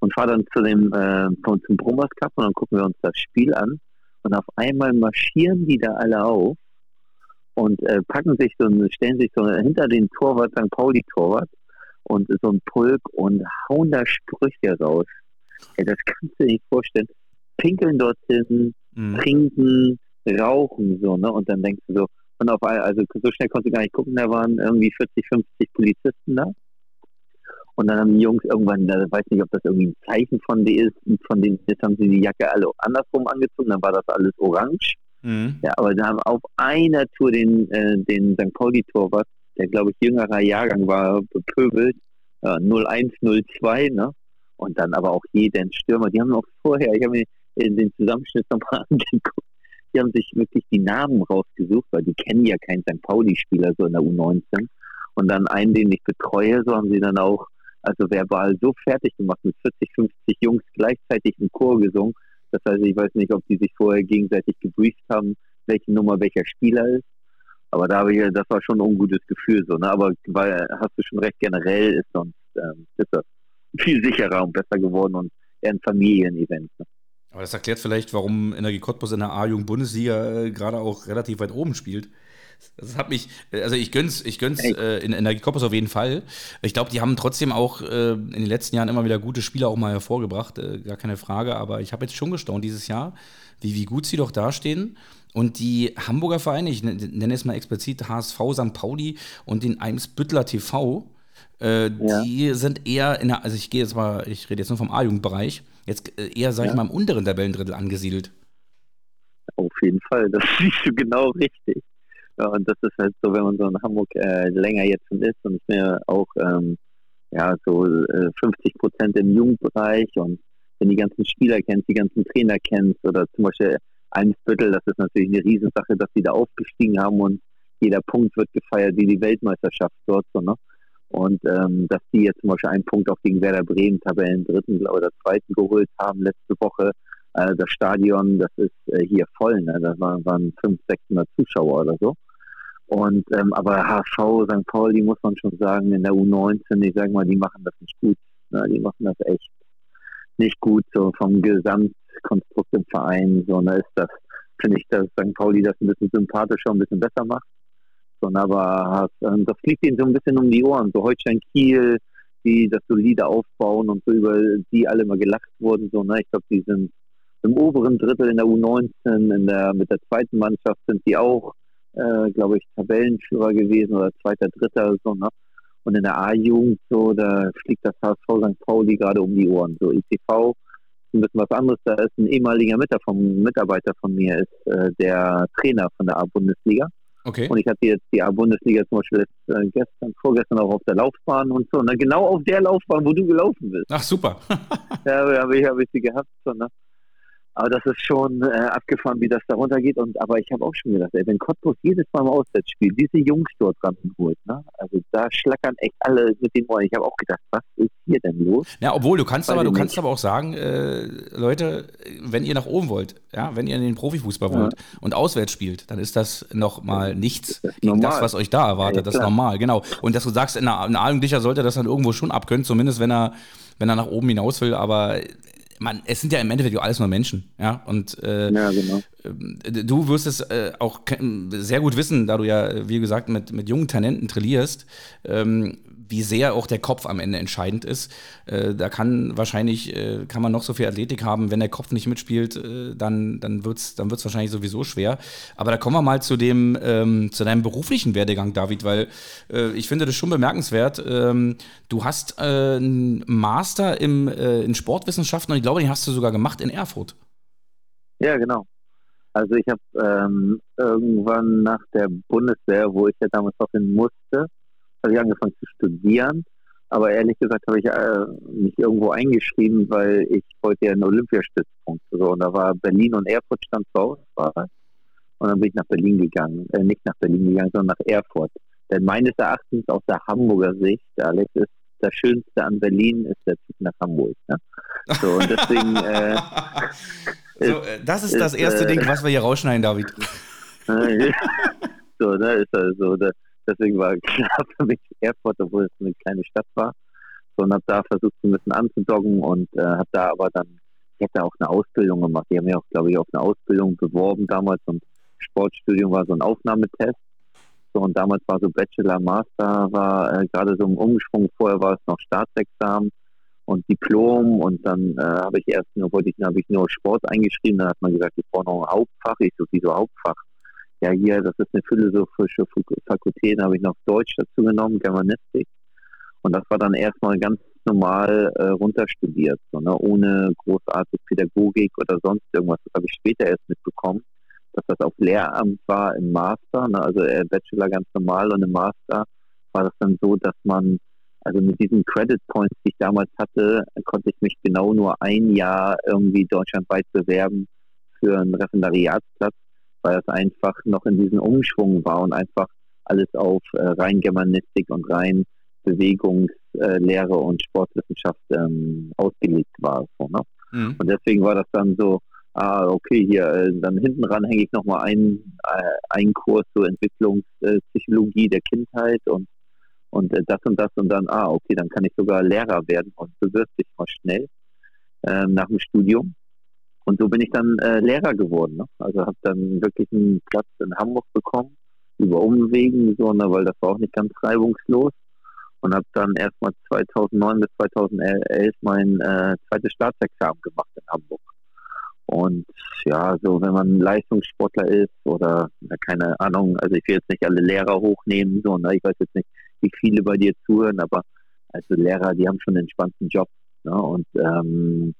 Und fahre dann zu dem, äh, zum Brummers Cup und dann gucken wir uns das Spiel an. Und auf einmal marschieren die da alle auf und äh, packen sich so, stellen sich so hinter den Torwart, St. Pauli Torwart und so ein Pulk und hauen da Sprüche raus. Ey, das kannst du dir nicht vorstellen. Pinkeln dorthin, mhm. trinken, rauchen, so, ne? Und dann denkst du so, und auf einmal, also so schnell konntest du gar nicht gucken, da waren irgendwie 40, 50 Polizisten da. Und dann haben die Jungs irgendwann, da weiß nicht, ob das irgendwie ein Zeichen von denen ist, von denen jetzt haben sie die Jacke alle andersrum angezogen, dann war das alles orange. Mhm. Ja, aber da haben auf einer Tour den, äh, den St. Pauli-Torwart der glaube ich jüngerer Jahrgang war, bepöbelt, äh, 0102, ne? Und dann aber auch jeden Stürmer, die haben auch vorher, ich habe mir den Zusammenschnitt nochmal <laughs> angeguckt, die haben sich wirklich die Namen rausgesucht, weil die kennen ja keinen St. Pauli-Spieler so in der U19. Und dann einen, den ich betreue, so haben sie dann auch, also verbal so fertig gemacht, mit 40, 50 Jungs gleichzeitig im Chor gesungen. Das heißt, ich weiß nicht, ob die sich vorher gegenseitig gebrieft haben, welche Nummer welcher Spieler ist. Aber da habe ich, das war schon ein ungutes Gefühl so, ne? Aber weil, hast du schon recht, generell ist sonst ähm, ist das viel sicherer und besser geworden und eher ein Familienevent. Ne? Aber das erklärt vielleicht, warum Energie Cottbus in der A-Jugend-Bundesliga äh, gerade auch relativ weit oben spielt. Das hat mich, also ich gönn's, ich gönn's äh, in Energie Cottbus auf jeden Fall. Ich glaube, die haben trotzdem auch äh, in den letzten Jahren immer wieder gute Spieler auch mal hervorgebracht, äh, gar keine Frage. Aber ich habe jetzt schon gestaunt dieses Jahr, wie, wie gut sie doch dastehen. Und die Hamburger Vereine, ich nenne es mal explizit HSV, St. Pauli und den Eimsbüttler TV, äh, ja. die sind eher in der, also ich gehe jetzt mal, ich rede jetzt nur vom A-Jugendbereich, jetzt äh, eher, sag ja. ich mal, im unteren Tabellendrittel angesiedelt. Auf jeden Fall, das <laughs> siehst du genau richtig. Ja, und das ist halt so, wenn man so in Hamburg äh, länger jetzt schon ist und ich mir auch ähm, ja, so äh, 50 Prozent im Jugendbereich und wenn die ganzen Spieler kennst, die ganzen Trainer kennst oder zum Beispiel Eimsbüttel, das ist natürlich eine Riesensache, dass sie da aufgestiegen haben und jeder Punkt wird gefeiert wie die Weltmeisterschaft dort. So, ne? Und ähm, dass die jetzt zum Beispiel einen Punkt auch gegen Werder Bremen, Tabellen dritten oder zweiten geholt haben letzte Woche. Äh, das Stadion, das ist äh, hier voll, ne? da waren, waren 500, 600 Zuschauer oder so. Und ähm, aber HV, St. Pauli muss man schon sagen, in der U19, ich sage mal, die machen das nicht gut. Ne? Die machen das echt nicht gut, so vom Gesamtkonstrukt im Verein, so ne, ist das finde ich, dass St. Pauli das ein bisschen sympathischer, ein bisschen besser macht. Aber ähm, das fliegt ihnen so ein bisschen um die Ohren. So Holstein Kiel, die das solide aufbauen und so über die alle mal gelacht wurden. So, ne? Ich glaube, die sind im oberen Drittel in der U19, in der, mit der zweiten Mannschaft sind die auch, äh, glaube ich, Tabellenführer gewesen oder zweiter, dritter so, ne? Und in der A-Jugend, so, da fliegt das HSV St. Pauli gerade um die Ohren. So, ist ein bisschen was anderes. Da ist ein ehemaliger Mitarbeiter von mir, ist äh, der Trainer von der A-Bundesliga. Okay. Und ich hatte jetzt die A-Bundesliga zum Beispiel jetzt, äh, gestern, vorgestern auch auf der Laufbahn und so. Ne? Genau auf der Laufbahn, wo du gelaufen bist. Ach, super. <laughs> ja, habe ich, hab ich sie gehabt. So, ne? Aber das ist schon äh, abgefahren, wie das da runtergeht. Und, aber ich habe auch schon gedacht, ey, wenn Cottbus jedes Mal im Auswärtsspiel diese Jungs dort ranholt, ne? also da schlackern echt alle mit den Ohren. Ich habe auch gedacht, was ist hier denn los? Ja, obwohl du kannst aber, du kannst aber auch sagen, äh, Leute, wenn ihr nach oben wollt, ja, wenn ihr in den Profifußball wollt ja. und auswärts spielt, dann ist das nochmal nichts das gegen das, was euch da erwartet. Ja, das ist normal, genau. Und dass du sagst, ein Ahlendlicher sollte das dann irgendwo schon abkönnen, zumindest wenn er wenn er nach oben hinaus will, aber man, es sind ja im Endeffekt alles nur Menschen, ja. Und äh, ja, genau. Äh, du wirst es äh, auch sehr gut wissen, da du ja, wie gesagt, mit, mit jungen Talenten trillierst, ähm, wie sehr auch der Kopf am Ende entscheidend ist. Äh, da kann wahrscheinlich, äh, kann man noch so viel Athletik haben, wenn der Kopf nicht mitspielt, äh, dann, dann wird es dann wird's wahrscheinlich sowieso schwer. Aber da kommen wir mal zu dem, ähm, zu deinem beruflichen Werdegang, David, weil äh, ich finde das schon bemerkenswert. Ähm, du hast äh, einen Master im, äh, in Sportwissenschaften und ich glaube, den hast du sogar gemacht in Erfurt. Ja, genau. Also ich habe ähm, irgendwann nach der Bundeswehr, wo ich ja damals auch hin musste, habe ich angefangen zu studieren. Aber ehrlich gesagt habe ich äh, mich irgendwo eingeschrieben, weil ich wollte ja einen Olympiastützpunkt. So, und da war Berlin und Erfurt stand zur Auswahl. Und dann bin ich nach Berlin gegangen. Äh, nicht nach Berlin gegangen, sondern nach Erfurt. Denn meines Erachtens aus der Hamburger Sicht, Alex, ist das Schönste an Berlin ist der Zug nach Hamburg. Ne? So, und deswegen. Äh, <laughs> so, äh, das ist, ist das erste Ding, äh, was wir hier rausschneiden, David. <laughs> so, ne, ist also, das, Deswegen war klar <laughs> für mich Erfurt, obwohl es eine kleine Stadt war. So, und habe da versucht, ein bisschen anzudoggen und äh, habe da aber dann, ich hätte auch eine Ausbildung gemacht. Die haben ja auch, glaube ich, auf eine Ausbildung beworben damals und Sportstudium war so ein Aufnahmetest. So, und damals war so Bachelor, Master, war äh, gerade so im Umschwung. Vorher war es noch Staatsexamen und Diplom und dann äh, habe ich erst nur, wollte ich, habe ich nur Sport eingeschrieben, dann hat man gesagt, ich brauche noch ein Hauptfach. Ich so, wieso Hauptfach? Ja hier, das ist eine philosophische Fakultät, da habe ich noch Deutsch dazu genommen, Germanistik. Und das war dann erstmal ganz normal äh, runterstudiert, so, ne? ohne großartige Pädagogik oder sonst irgendwas. Das habe ich später erst mitbekommen, dass das auf Lehramt war im Master, ne? also äh, Bachelor ganz normal und im Master war das dann so, dass man, also mit diesen Credit Points, die ich damals hatte, konnte ich mich genau nur ein Jahr irgendwie deutschlandweit bewerben für einen Referendariatsplatz weil das einfach noch in diesem Umschwung war und einfach alles auf äh, rein Germanistik und rein Bewegungslehre und Sportwissenschaft ähm, ausgelegt war. So, ne? mhm. Und deswegen war das dann so, ah, okay, hier, äh, dann hinten ran hänge ich nochmal einen, äh, einen Kurs zur Entwicklungspsychologie der Kindheit und, und äh, das und das und dann, ah, okay, dann kann ich sogar Lehrer werden und bewirbt sich mal schnell ähm, nach dem Studium. Und so bin ich dann äh, Lehrer geworden. Ne? Also habe dann wirklich einen Platz in Hamburg bekommen, über Umwegen, so, ne, weil das war auch nicht ganz reibungslos. Und habe dann erstmal 2009 bis 2011 mein äh, zweites Staatsexamen gemacht in Hamburg. Und ja, so wenn man Leistungssportler ist oder na, keine Ahnung, also ich will jetzt nicht alle Lehrer hochnehmen, so, ne? ich weiß jetzt nicht, wie viele bei dir zuhören, aber also Lehrer, die haben schon einen entspannten Job. Ne? Und ähm,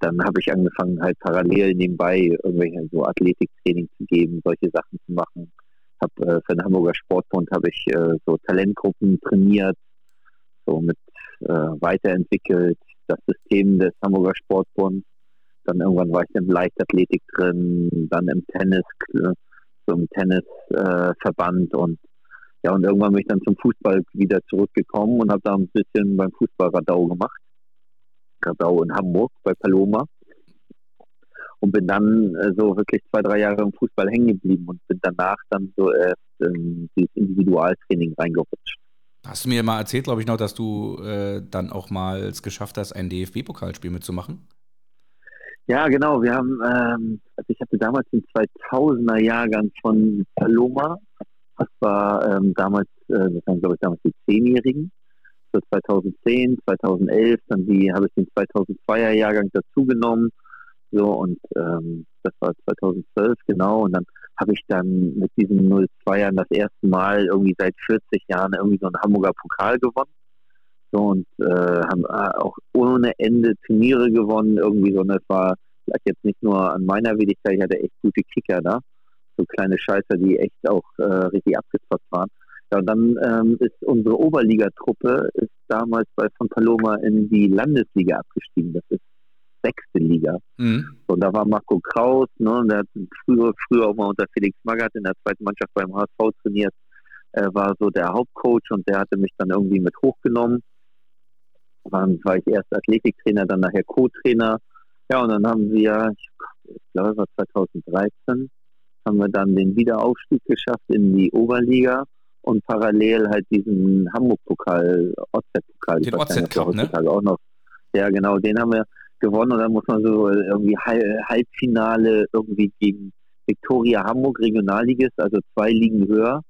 dann habe ich angefangen, halt parallel nebenbei irgendwelche so Athletiktraining zu geben, solche Sachen zu machen. Hab äh, für den Hamburger Sportbund habe ich äh, so Talentgruppen trainiert, so mit äh, weiterentwickelt, das System des Hamburger Sportbunds. Dann irgendwann war ich im Leichtathletik drin, dann im Tennis, so im Tennisverband äh, und ja, und irgendwann bin ich dann zum Fußball wieder zurückgekommen und habe da ein bisschen beim Fußballradau gemacht Gradau in Hamburg bei Paloma. Und bin dann äh, so wirklich zwei, drei Jahre im Fußball hängen geblieben und bin danach dann so erst in dieses Individualtraining reingerutscht. Hast du mir mal erzählt, glaube ich, noch, dass du äh, dann auch mal es geschafft hast, ein DFB-Pokalspiel mitzumachen? Ja, genau. Wir haben, ähm, also ich hatte damals den 2000er Jahrgang von Paloma. Das war ähm, damals, äh, das waren glaube ich damals die Zehnjährigen. So 2010, 2011, dann die habe ich den 2002er Jahrgang dazugenommen. So und ähm, das war 2012 genau. Und dann habe ich dann mit diesen 02ern das erste Mal irgendwie seit 40 Jahren irgendwie so einen Hamburger Pokal gewonnen. So und äh, haben äh, auch ohne Ende Turniere gewonnen, irgendwie so. Und das war lag jetzt nicht nur an meiner Wenigkeit, ich hatte echt gute Kicker da. So kleine Scheißer, die echt auch äh, richtig abgezockt waren. Ja, und dann ähm, ist unsere Oberligatruppe ist damals bei von Paloma in die Landesliga abgestiegen. Das ist sechste Liga. Mhm. Und da war Marco Kraus, ne, der hat früher, früher auch mal unter Felix Magath in der zweiten Mannschaft beim HSV trainiert, äh, war so der Hauptcoach und der hatte mich dann irgendwie mit hochgenommen. Dann war ich erst Athletiktrainer, dann nachher Co-Trainer. Ja, und dann haben wir, ich glaube, es war 2013, haben wir dann den Wiederaufstieg geschafft in die Oberliga und parallel halt diesen Hamburg-Pokal, OZ-Pokal. Den OZ-Cup, ne? Auch noch. Ja, genau, den haben wir gewonnen und dann muss man so irgendwie Halbfinale irgendwie gegen Viktoria Hamburg Regionalligist, also zwei Ligen höher.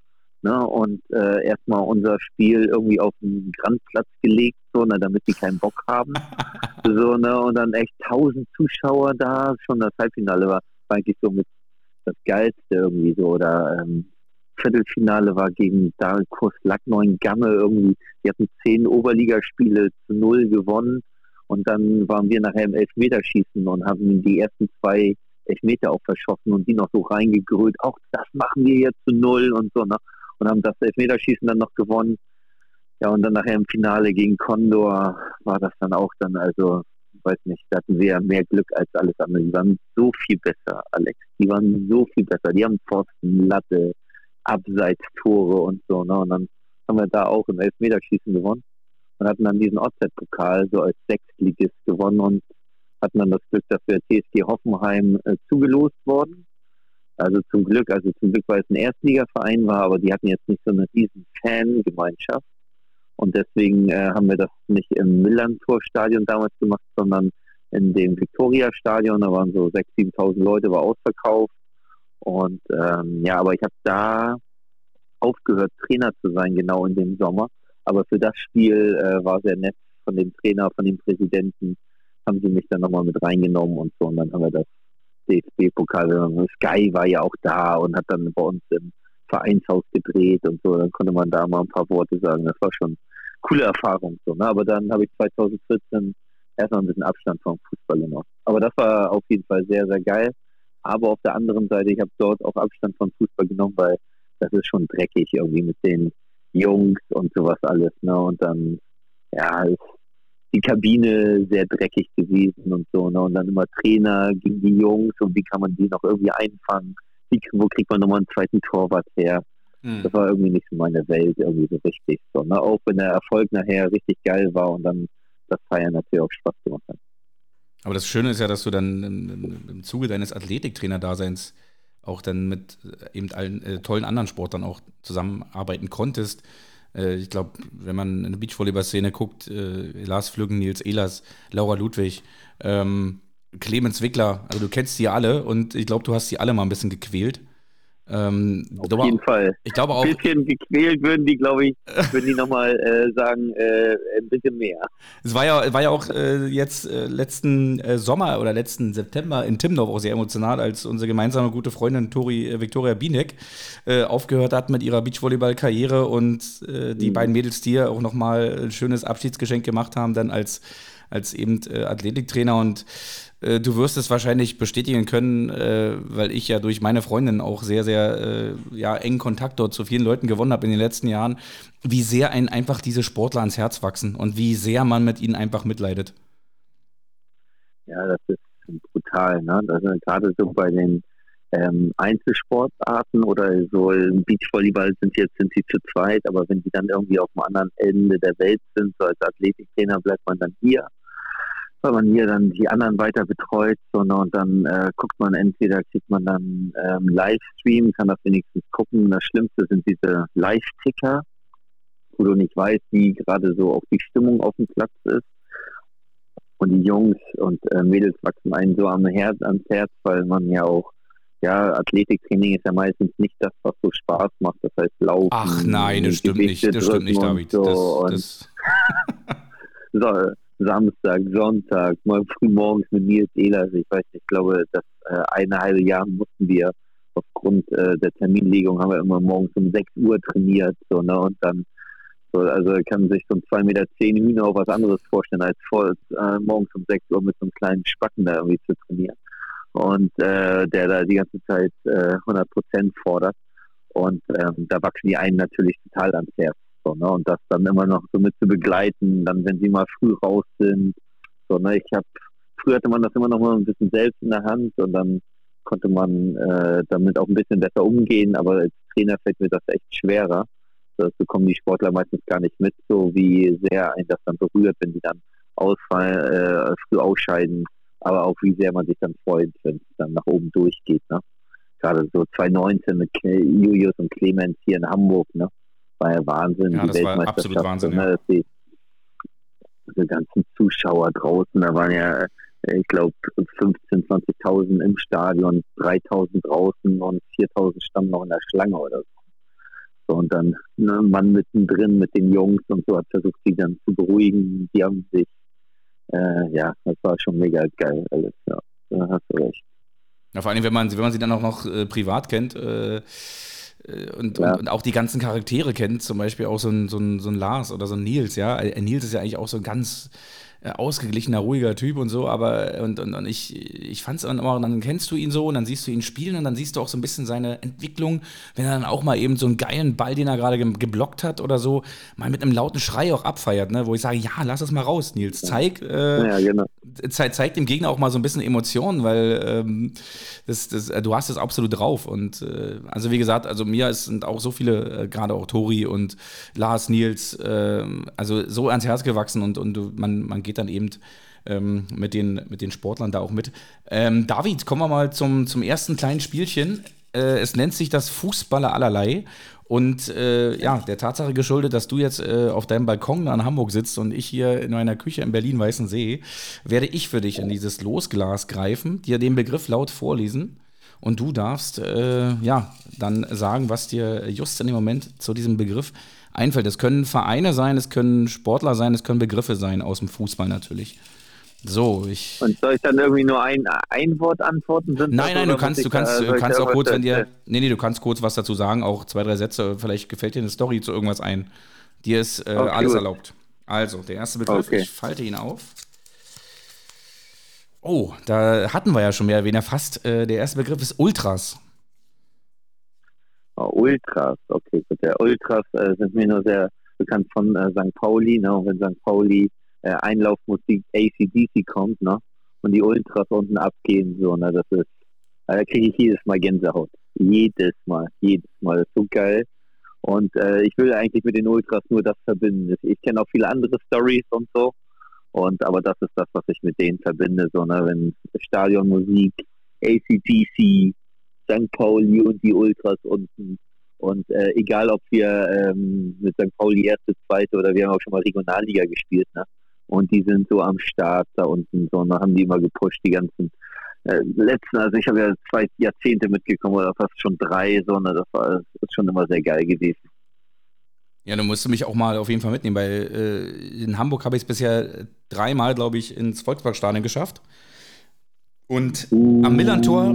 Ne, und äh, erstmal unser Spiel irgendwie auf den Grandplatz gelegt, so, ne, damit die keinen Bock haben. <laughs> so, ne, und dann echt tausend Zuschauer da, schon das Halbfinale war, war eigentlich so mit das Geilste irgendwie so. Oder ähm, Viertelfinale war gegen Darkus Lackneun Gamme irgendwie. Die hatten zehn Oberligaspiele zu null gewonnen und dann waren wir nachher im Elfmeterschießen und haben die ersten zwei Elfmeter auch verschossen und die noch so reingegrölt. Auch das machen wir jetzt zu null und so. Ne? Und haben das Elfmeterschießen dann noch gewonnen. Ja, und dann nachher im Finale gegen Condor war das dann auch dann, also, weiß nicht, da hatten wir mehr Glück als alles andere. Die waren so viel besser, Alex. Die waren so viel besser. Die haben Pfosten, Latte, Abseits-Tore und so. Ne? Und dann haben wir da auch im Elfmeterschießen gewonnen und hatten dann diesen OZ-Pokal so als Sechstligist gewonnen und hatten dann das Glück, dass wir TSG Hoffenheim äh, zugelost worden. Also zum Glück, also zum Glück, weil es ein Erstligaverein war, aber die hatten jetzt nicht so eine riesen Fangemeinschaft. Und deswegen äh, haben wir das nicht im Millantor-Stadion damals gemacht, sondern in dem Victoria-Stadion. Da waren so 6.000, 7.000 Leute, war ausverkauft. Und ähm, ja, aber ich habe da aufgehört, Trainer zu sein, genau in dem Sommer. Aber für das Spiel äh, war sehr nett von dem Trainer, von dem Präsidenten, haben sie mich dann nochmal mit reingenommen und so. Und dann haben wir das DFB-Pokal, Sky war ja auch da und hat dann bei uns im Vereinshaus gedreht und so. Dann konnte man da mal ein paar Worte sagen. Das war schon eine coole Erfahrung. So, ne? Aber dann habe ich 2014 erstmal ein bisschen Abstand vom Fußball genommen. Aber das war auf jeden Fall sehr, sehr geil. Aber auf der anderen Seite, ich habe dort auch Abstand vom Fußball genommen, weil das ist schon dreckig irgendwie mit den Jungs und sowas alles. Ne? Und dann, ja, ist die Kabine sehr dreckig gewesen und so. Ne? Und dann immer Trainer gegen die Jungs und wie kann man die noch irgendwie einfangen? Wie, wo kriegt man nochmal einen zweiten Torwart her? Mhm. Das war irgendwie nicht so meine Welt, irgendwie so richtig. So, ne? Auch wenn der Erfolg nachher richtig geil war und dann das Feiern natürlich auch Spaß gemacht hat. Aber das Schöne ist ja, dass du dann im, im Zuge deines Athletiktrainer-Daseins auch dann mit äh, eben allen äh, tollen anderen Sportlern auch zusammenarbeiten konntest. Äh, ich glaube, wenn man in der Beachvolleyball-Szene guckt, äh, Lars Flüggen, Nils Ehlers, Laura Ludwig, ähm, Clemens Wickler, also du kennst die alle und ich glaube, du hast die alle mal ein bisschen gequält. Ähm, Auf glaube, jeden Fall. Ich glaube auch. Ein bisschen gequält würden die, glaube ich, <laughs> würden die nochmal äh, sagen, äh, ein bisschen mehr. Es war ja, war ja auch äh, jetzt äh, letzten äh, Sommer oder letzten September in Timdorf auch sehr emotional, als unsere gemeinsame gute Freundin Tori äh, Victoria Bienek aufgehört hat mit ihrer Beachvolleyball-Karriere und die mhm. beiden Mädels dir auch nochmal ein schönes Abschiedsgeschenk gemacht haben, dann als, als eben Athletiktrainer und äh, du wirst es wahrscheinlich bestätigen können, äh, weil ich ja durch meine Freundin auch sehr, sehr äh, ja, engen Kontakt dort zu vielen Leuten gewonnen habe in den letzten Jahren, wie sehr einen einfach diese Sportler ans Herz wachsen und wie sehr man mit ihnen einfach mitleidet. Ja, das ist brutal. Ne? Ist gerade so bei den ähm, Einzelsportarten oder so im Beachvolleyball sind jetzt sind sie zu zweit, aber wenn sie dann irgendwie auf dem anderen Ende der Welt sind, so als Athletiktrainer bleibt man dann hier weil man hier dann die anderen weiter betreut so, und dann äh, guckt man entweder, kriegt man dann ähm, Livestream, kann das wenigstens gucken. Das Schlimmste sind diese Live-Ticker, wo du nicht weißt, wie gerade so auch die Stimmung auf dem Platz ist. und die Jungs und äh, Mädels wachsen einen so am Herz, ans Herz, weil man ja auch, ja, Athletiktraining ist ja meistens nicht das, was so Spaß macht. Das heißt Laufen. Ach nein, das stimmt nicht, das stimmt nicht, David. So das, das <laughs> so, Samstag, Sonntag, mal früh morgens mit Nils Ehlers. Ich weiß nicht, ich glaube, das äh, eine halbe Jahr mussten wir aufgrund äh, der Terminlegung haben wir immer morgens um 6 Uhr trainiert, so, ne, und dann so, also kann sich so ein 2,10 Meter zehn Hühner auch was anderes vorstellen, als vor, äh, morgens um 6 Uhr mit so einem kleinen Spacken da irgendwie zu trainieren. Und äh, der da die ganze Zeit äh, 100 Prozent fordert. Und ähm, da wachsen die einen natürlich total ans Herz. So, ne? Und das dann immer noch so mit zu begleiten, dann wenn sie mal früh raus sind. So, ne? Ich habe früher hatte man das immer noch mal ein bisschen selbst in der Hand und dann konnte man äh, damit auch ein bisschen besser umgehen, aber als Trainer fällt mir das echt schwerer. Das bekommen die Sportler meistens gar nicht mit, so wie sehr ein das dann berührt, wenn sie dann ausfallen, äh, früh ausscheiden, aber auch wie sehr man sich dann freut, wenn es dann nach oben durchgeht. Ne? Gerade so 2019 mit Julius und Clemens hier in Hamburg, ne? War ja Wahnsinn. Ja, das war absolut Wahnsinn. Ne? Ja. Die, die ganzen Zuschauer draußen, da waren ja ich glaube, 15.000, 20.000 im Stadion, 3.000 draußen und 4.000 standen noch in der Schlange oder so. so und dann ne, Mann mittendrin mit den Jungs und so hat versucht, sie dann zu beruhigen. Die haben sich, äh, ja, das war schon mega geil alles. Ja, da hast du recht. Ja, vor allem, wenn man, wenn man sie dann auch noch äh, privat kennt, äh, äh und, ja. und, und, auch die ganzen Charaktere kennt, zum Beispiel auch so ein, so ein, so ein Lars oder so ein Nils, ja. Äh, Nils ist ja eigentlich auch so ein ganz äh, ausgeglichener, ruhiger Typ und so, aber und, und, und ich, ich fand es dann immer, dann kennst du ihn so und dann siehst du ihn spielen und dann siehst du auch so ein bisschen seine Entwicklung, wenn er dann auch mal eben so einen geilen Ball, den er gerade geblockt hat oder so, mal mit einem lauten Schrei auch abfeiert, ne? wo ich sage, ja, lass es mal raus, Nils, zeig, äh, ja, genau. Zeig, zeig dem Gegner auch mal so ein bisschen Emotionen, weil ähm, das, das, äh, du hast es absolut drauf und äh, also wie gesagt, also mir sind auch so viele, äh, gerade auch Tori und Lars, Nils, ähm, also so ans Herz gewachsen und, und man, man geht dann eben ähm, mit, den, mit den Sportlern da auch mit. Ähm, David, kommen wir mal zum, zum ersten kleinen Spielchen. Äh, es nennt sich das Fußballer allerlei. Und äh, ja, der Tatsache geschuldet, dass du jetzt äh, auf deinem Balkon in Hamburg sitzt und ich hier in meiner Küche in Berlin-Weißen See, werde ich für dich in dieses Losglas greifen, dir den Begriff laut vorlesen und du darfst äh, ja dann sagen, was dir just in dem Moment zu diesem Begriff einfällt. Es können Vereine sein, es können Sportler sein, es können Begriffe sein aus dem Fußball natürlich. So, ich. Und soll ich dann irgendwie nur ein, ein Wort antworten? Sind nein, nein, du kannst, du kannst, da, kannst auch kurz, wenn dir. Nee, nee, du kannst kurz was dazu sagen, auch zwei, drei Sätze. Vielleicht gefällt dir eine Story zu irgendwas ein. Dir ist äh, okay, alles gut. erlaubt. Also, der erste Begriff, okay. ich falte ihn auf. Oh, da hatten wir ja schon mehr, wen er fast. Äh, der erste Begriff ist Ultras. Oh, Ultras, okay, gut. Der Ultras äh, sind mir nur sehr bekannt von äh, St. Pauli, ne? Und wenn St. Pauli äh, Einlaufmusik ACDC kommt, ne? Und die Ultras unten abgehen, so, ne? Das ist, äh, da kriege ich jedes Mal Gänsehaut. Jedes Mal, jedes Mal. Das ist so geil. Und äh, ich will eigentlich mit den Ultras nur das verbinden. Ich kenne auch viele andere Stories und so. Und aber das ist das, was ich mit denen verbinde, so, ne? Wenn Stadionmusik, ACDC, St. Pauli und die Ultras unten. Und äh, egal, ob wir ähm, mit St. Pauli erste, zweite oder wir haben auch schon mal Regionalliga gespielt, ne? Und die sind so am Start da unten, so, und da haben die immer gepusht, die ganzen äh, letzten, also ich habe ja zwei Jahrzehnte mitgekommen oder fast schon drei, so, ne? Das war das ist schon immer sehr geil gewesen. Ja, du musst mich auch mal auf jeden Fall mitnehmen, weil äh, in Hamburg habe ich es bisher dreimal, glaube ich, ins Volksparkstadion geschafft. Und uh, am Millantor.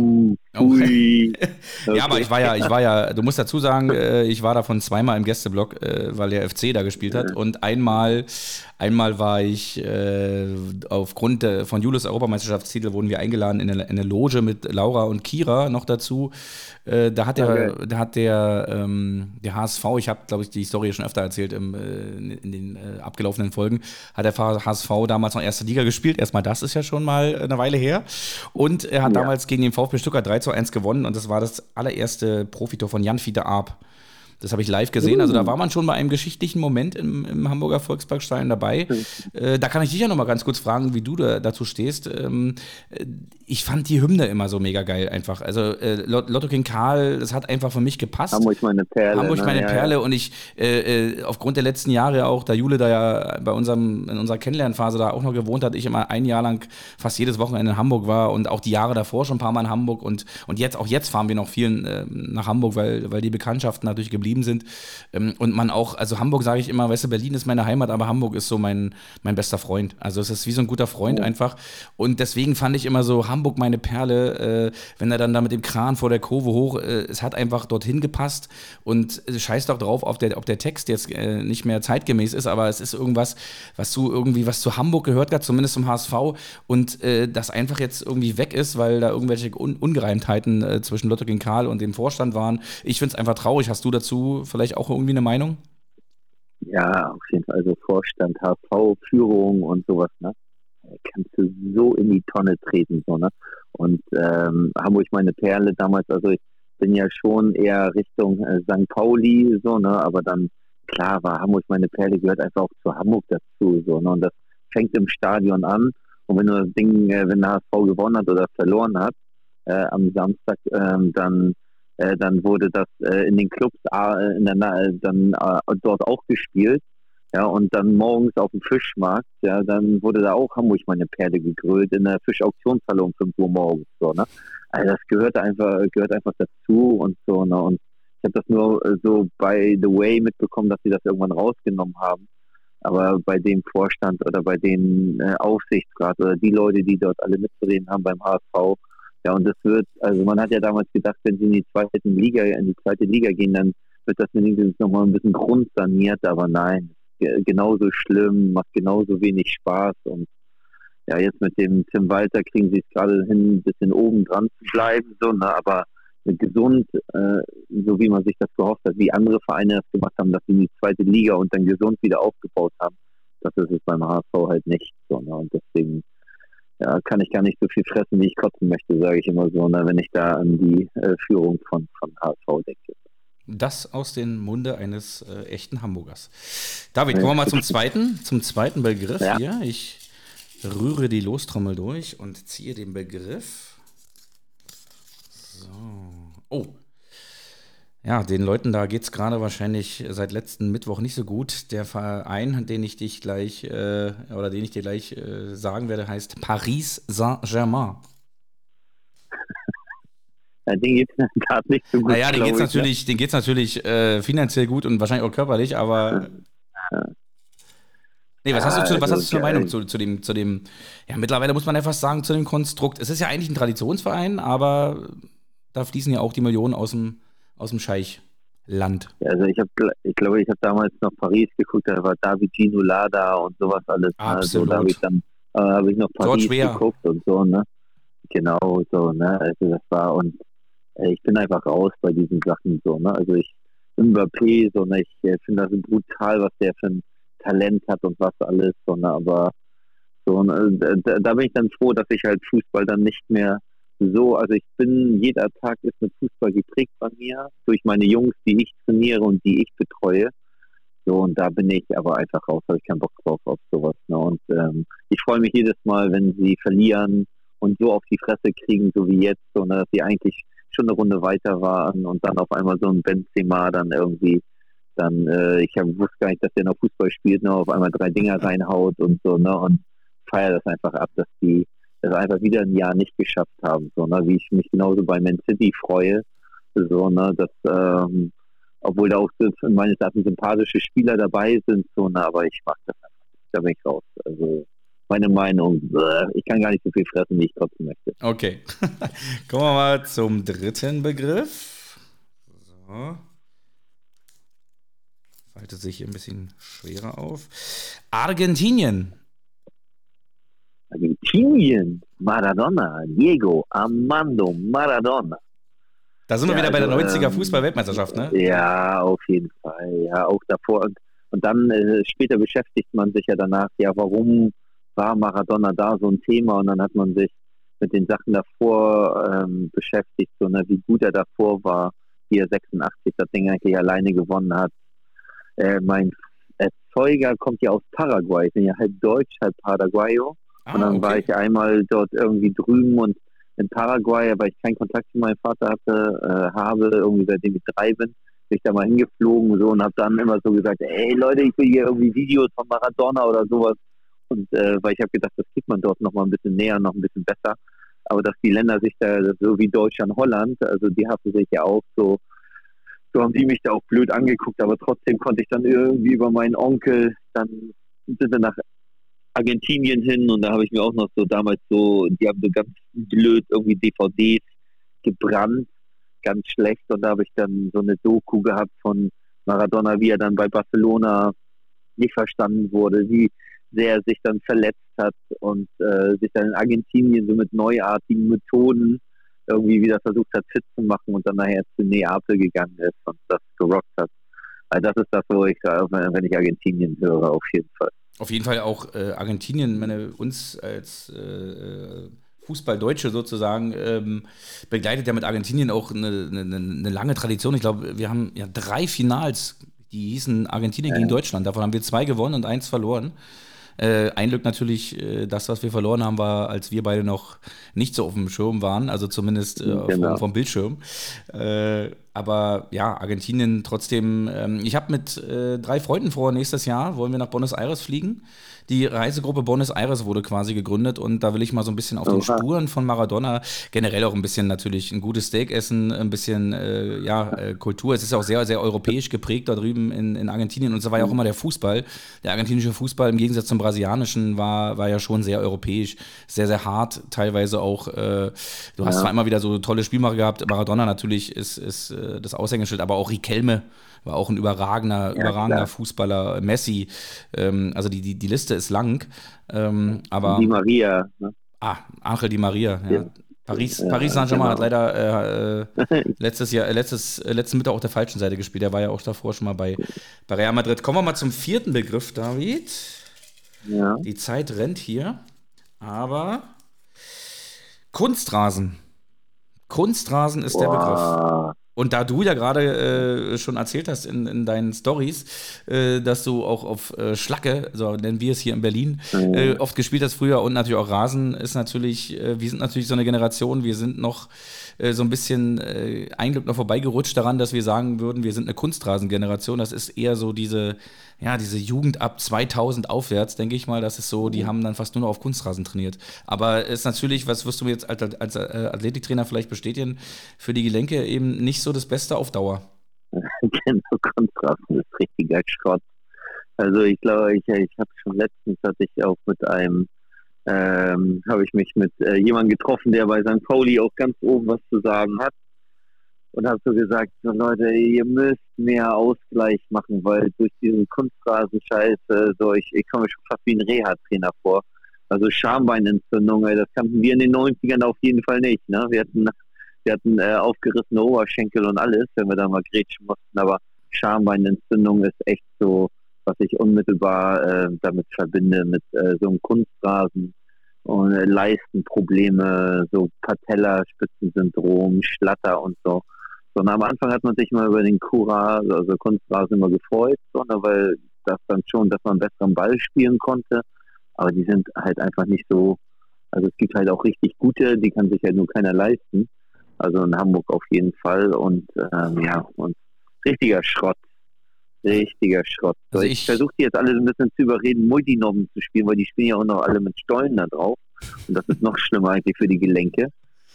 Oh. <laughs> ja, aber ich war ja, ich war ja, du musst dazu sagen, äh, ich war davon zweimal im Gästeblock, äh, weil der FC da gespielt hat. Und einmal, einmal war ich äh, aufgrund von Julius Europameisterschaftstitel wurden wir eingeladen in eine, in eine Loge mit Laura und Kira noch dazu. Da hat der, okay. da hat der, ähm, der HSV, ich habe, glaube ich, die Story schon öfter erzählt im, in den abgelaufenen Folgen, hat der HSV damals noch erste Liga gespielt. Erstmal das ist ja schon mal eine Weile her. Und er hat ja. damals gegen den VfB Stuttgart 3 zu 1 gewonnen und das war das allererste Profitor von Jan Fiete Arp. Das habe ich live gesehen. Also da war man schon bei einem geschichtlichen Moment im, im Hamburger Volksparkstadion dabei. Äh, da kann ich dich ja nochmal ganz kurz fragen, wie du da, dazu stehst. Ähm, äh, ich fand die Hymne immer so mega geil einfach. Also äh, Lotto King Karl, das hat einfach für mich gepasst. Hamburg meine Perle. Hamburg ne? meine ja, Perle. Und ich, äh, äh, aufgrund der letzten Jahre auch, da Jule da ja bei unserem, in unserer Kennenlernphase da auch noch gewohnt hat, ich immer ein Jahr lang fast jedes Wochenende in Hamburg war und auch die Jahre davor schon ein paar Mal in Hamburg und, und jetzt, auch jetzt fahren wir noch viel äh, nach Hamburg, weil, weil die Bekanntschaften natürlich geblieben sind. Ähm, und man auch, also Hamburg sage ich immer, weißt du, Berlin ist meine Heimat, aber Hamburg ist so mein, mein bester Freund. Also es ist wie so ein guter Freund oh. einfach. Und deswegen fand ich immer so Hamburg meine Perle, äh, wenn er dann da mit dem Kran vor der Kurve hoch, äh, es hat einfach dorthin gepasst und scheiß doch drauf, ob der, ob der Text jetzt äh, nicht mehr zeitgemäß ist, aber es ist irgendwas, was zu irgendwie, was zu Hamburg gehört hat, zumindest zum HSV und äh, das einfach jetzt irgendwie weg ist, weil da irgendwelche Un Ungereimtheiten äh, zwischen Lotte gegen Karl und dem Vorstand waren. Ich finde es einfach traurig. Hast du vielleicht auch irgendwie eine Meinung? Ja, auf jeden Fall. Also Vorstand, HV, Führung und sowas, ne? Kannst du so in die Tonne treten, so, ne? Und ähm, Hamburg meine Perle damals, also ich bin ja schon eher Richtung äh, St. Pauli, so, ne? Aber dann, klar, war Hamburg meine Perle, gehört einfach auch zu Hamburg dazu, so, ne? Und das fängt im Stadion an. Und wenn du das Ding, äh, wenn der HSV gewonnen hat oder verloren hat, äh, am Samstag, äh, dann äh, dann wurde das äh, in den Clubs äh, in der, dann dort auch gespielt. Ja, und dann morgens auf dem Fischmarkt, ja, dann wurde da auch Hamburg meine Perle gegrölt in der Fischauktionshalle um 5 Uhr morgens. So, ne? Also das gehört einfach, gehört einfach dazu und so, ne? Und ich habe das nur so by the way mitbekommen, dass sie das irgendwann rausgenommen haben. Aber bei dem Vorstand oder bei den äh, Aufsichtsrat oder die Leute, die dort alle mitzureden haben beim HSV, ja, und das wird, also man hat ja damals gedacht, wenn sie in die zweite Liga, in die zweite Liga gehen, dann wird das wenigstens nochmal ein bisschen grundsaniert, aber nein, genauso schlimm, macht genauso wenig Spaß und ja, jetzt mit dem Tim Walter kriegen sie es gerade hin, ein bisschen oben dran zu bleiben, so, ne, aber gesund, äh, so wie man sich das gehofft hat, wie andere Vereine das gemacht haben, dass sie in die zweite Liga und dann gesund wieder aufgebaut haben, das ist es beim HSV halt nicht, so, ne, und deswegen ja, kann ich gar nicht so viel fressen, wie ich kotzen möchte, sage ich immer so, ne, wenn ich da an die äh, Führung von, von HSV denke. Das aus dem Munde eines äh, echten Hamburgers. David, kommen wir mal zum zweiten, zum zweiten Begriff ja. hier. Ich rühre die Lostrommel durch und ziehe den Begriff. So. Oh, ja, den Leuten da geht es gerade wahrscheinlich seit letzten Mittwoch nicht so gut. Der Verein, den ich dich gleich äh, oder den ich dir gleich äh, sagen werde, heißt Paris Saint-Germain. <laughs> Ja, den geht es <laughs> gerade nicht so gut. Naja, den geht es natürlich, ja. natürlich äh, finanziell gut und wahrscheinlich auch körperlich, aber. Ja. Nee, was hast du, zu, was also, hast du für eine Meinung zu, zu, dem, zu dem, ja, mittlerweile muss man ja fast sagen, zu dem Konstrukt. Es ist ja eigentlich ein Traditionsverein, aber da fließen ja auch die Millionen aus dem, aus dem Scheichland? Also ich habe, ich glaube, ich habe damals noch Paris geguckt, da war David Ginola da und sowas alles. Absolut. Also da habe ich dann äh, habe ich noch Paris geguckt und so, ne? Genau, so, ne? Also das war und äh, ich bin einfach raus bei diesen Sachen so, ne? Also ich Mbappé, so, ne? Ich äh, finde das brutal, was der für ein Talent hat und was alles, so, ne? Aber so, ne? da, da bin ich dann froh, dass ich halt Fußball dann nicht mehr so, also ich bin, jeder Tag ist mit Fußball geprägt bei mir, durch meine Jungs, die ich trainiere und die ich betreue. So, und da bin ich aber einfach raus, habe ich keinen Bock drauf auf sowas. Ne? Und ähm, ich freue mich jedes Mal, wenn sie verlieren und so auf die Fresse kriegen, so wie jetzt, so, ne, dass sie eigentlich schon eine Runde weiter waren und dann auf einmal so ein Benzema dann irgendwie dann, äh, ich hab, wusste gar nicht, dass der noch Fußball spielt, ne, auf einmal drei Dinger reinhaut und so, ne, und feiere das einfach ab, dass die es einfach wieder ein Jahr nicht geschafft haben. So, ne? Wie ich mich genauso bei Man City freue, so, ne, dass ähm, obwohl da auch meines Erachtens sympathische Spieler dabei sind, so, ne, aber ich mache das einfach. Da bin ich raus. Also meine Meinung, ich kann gar nicht so viel fressen, wie ich trotzdem möchte. Okay. <laughs> Kommen wir mal zum dritten Begriff. So. Faltet sich ein bisschen schwerer auf. Argentinien. Argentinien, Maradona, Diego Armando Maradona. Da sind wir ja, wieder bei der 90er ähm, Fußball-Weltmeisterschaft, ne? Ja, auf jeden Fall. Ja, auch davor. Und, und dann äh, später beschäftigt man sich ja danach, ja, warum war Maradona da so ein Thema? Und dann hat man sich mit den Sachen davor ähm, beschäftigt, so, ne, wie gut er davor war, 84, 86 das Ding eigentlich alleine gewonnen hat. Äh, mein Erzeuger kommt ja aus Paraguay, ich bin ja halb Deutsch, halb Paraguayo. Ah, und dann okay. war ich einmal dort irgendwie drüben und in Paraguay, weil ich keinen Kontakt zu meinem Vater hatte, äh, habe, irgendwie seitdem ich drei bin, bin ich da mal hingeflogen so, und habe dann immer so gesagt, ey Leute, ich will hier irgendwie Videos von Maradona oder sowas. Und äh, weil ich habe gedacht, das kriegt man dort noch mal ein bisschen näher, noch ein bisschen besser. Aber dass die Länder sich da, so wie Deutschland, Holland, also die haben sich ja auch so, so haben die mich da auch blöd angeguckt, aber trotzdem konnte ich dann irgendwie über meinen Onkel, dann sind wir nach Argentinien hin und da habe ich mir auch noch so damals so, die haben so ganz blöd irgendwie DVDs gebrannt, ganz schlecht und da habe ich dann so eine Doku gehabt von Maradona, wie er dann bei Barcelona nicht verstanden wurde, wie sehr er sich dann verletzt hat und äh, sich dann in Argentinien so mit neuartigen Methoden irgendwie wieder versucht hat, fit zu machen und dann nachher zu Neapel gegangen ist und das gerockt hat. Also das ist das, wo ich, wenn ich Argentinien höre, auf jeden Fall. Auf jeden Fall auch äh, Argentinien, meine, uns als äh, Fußballdeutsche sozusagen, ähm, begleitet ja mit Argentinien auch eine, eine, eine lange Tradition. Ich glaube, wir haben ja drei Finals, die hießen Argentinien ja. gegen Deutschland. Davon haben wir zwei gewonnen und eins verloren. Äh, ein Glück natürlich, äh, das, was wir verloren haben, war, als wir beide noch nicht so auf dem Schirm waren, also zumindest äh, genau. vom, vom, Bildschirm. Äh, aber ja, Argentinien trotzdem. Ähm, ich habe mit äh, drei Freunden vor, nächstes Jahr wollen wir nach Buenos Aires fliegen. Die Reisegruppe Buenos Aires wurde quasi gegründet und da will ich mal so ein bisschen auf Oha. den Spuren von Maradona, generell auch ein bisschen natürlich ein gutes Steak essen, ein bisschen äh, ja, äh, Kultur. Es ist auch sehr, sehr europäisch geprägt da drüben in, in Argentinien und so war ja auch immer der Fußball. Der argentinische Fußball im Gegensatz zum brasilianischen war, war ja schon sehr europäisch, sehr, sehr hart, teilweise auch. Äh, du hast ja. zwar immer wieder so tolle Spielmacher gehabt, Maradona natürlich ist, ist äh, das Aushängeschild, aber auch Riquelme war auch ein überragender, ja, überragender klar. Fußballer, Messi. Ähm, also die, die, die Liste ist lang. Ähm, aber, die Maria. Ne? Ah, Angel Di Maria. Ja. Paris, ja, Paris Saint-Germain genau. hat leider äh, <laughs> letztes Jahr, äh, letztes, äh, letzten Mittag auf der falschen Seite gespielt. Der war ja auch davor schon mal bei, bei Real Madrid. Kommen wir mal zum vierten Begriff, David. Ja. Die Zeit rennt hier. Aber Kunstrasen. Kunstrasen ist Boah. der Begriff. Und da du ja gerade äh, schon erzählt hast in, in deinen Stories, äh, dass du auch auf äh, Schlacke, so nennen wir es hier in Berlin, mhm. äh, oft gespielt hast früher und natürlich auch Rasen ist natürlich, äh, wir sind natürlich so eine Generation, wir sind noch äh, so ein bisschen äh, noch vorbeigerutscht daran, dass wir sagen würden, wir sind eine Kunstrasengeneration. Das ist eher so diese, ja, diese Jugend ab 2000 aufwärts, denke ich mal. Das ist so, die mhm. haben dann fast nur noch auf Kunstrasen trainiert. Aber ist natürlich, was wirst du mir jetzt als, als äh, Athletiktrainer vielleicht bestätigen, für die Gelenke eben nicht so das Beste auf Dauer. <laughs> genau, Kunstrasen ist richtiger Schrott. Also ich glaube, ich, ich habe schon letztens hatte ich auch mit einem ähm, habe ich mich mit äh, jemandem getroffen, der bei St. Pauli auch ganz oben was zu sagen hat. Und habe so gesagt, so Leute, ihr müsst mehr Ausgleich machen, weil durch diesen Kunstrasen-Scheiße, so ich, ich komme schon fast wie ein Reha-Trainer vor. Also Schambeinentzündung, das kannten wir in den 90ern auf jeden Fall nicht. Ne? Wir hatten, wir hatten äh, aufgerissene Oberschenkel und alles, wenn wir da mal grätschen mussten, aber Schambeinentzündung ist echt so, was ich unmittelbar äh, damit verbinde, mit äh, so einem Kunstrasen und äh, Leistenprobleme, so Patellaspitzensyndrom, Schlatter und so. So, und am Anfang hat man sich mal über den Kura, also Kunstrasen immer gefreut, so, ne, weil das dann schon, dass man besseren Ball spielen konnte. Aber die sind halt einfach nicht so, also es gibt halt auch richtig gute, die kann sich halt nur keiner leisten. Also in Hamburg auf jeden Fall und ähm, ja, und richtiger Schrott. Richtiger Schrott. Also ich, ich versuche die jetzt alle ein bisschen zu überreden, Multinormen zu spielen, weil die spielen ja auch noch alle mit Stollen da drauf. Und das ist noch <laughs> schlimmer eigentlich für die Gelenke.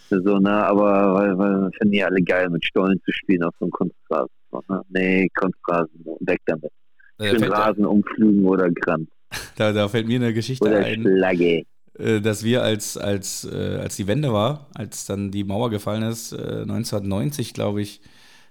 So, ne, aber weil, weil finden die alle geil, mit Stollen zu spielen auf so einem Kunstrasen. So, ne? Nee, Kunstrasen, weg damit. Ich bin Rasen da, umflügen oder Grand. <laughs> Da, da fällt mir eine Geschichte oder ein. Schlagge äh, dass wir als, als, äh, als die Wende war, als dann die Mauer gefallen ist, 1990, glaube ich,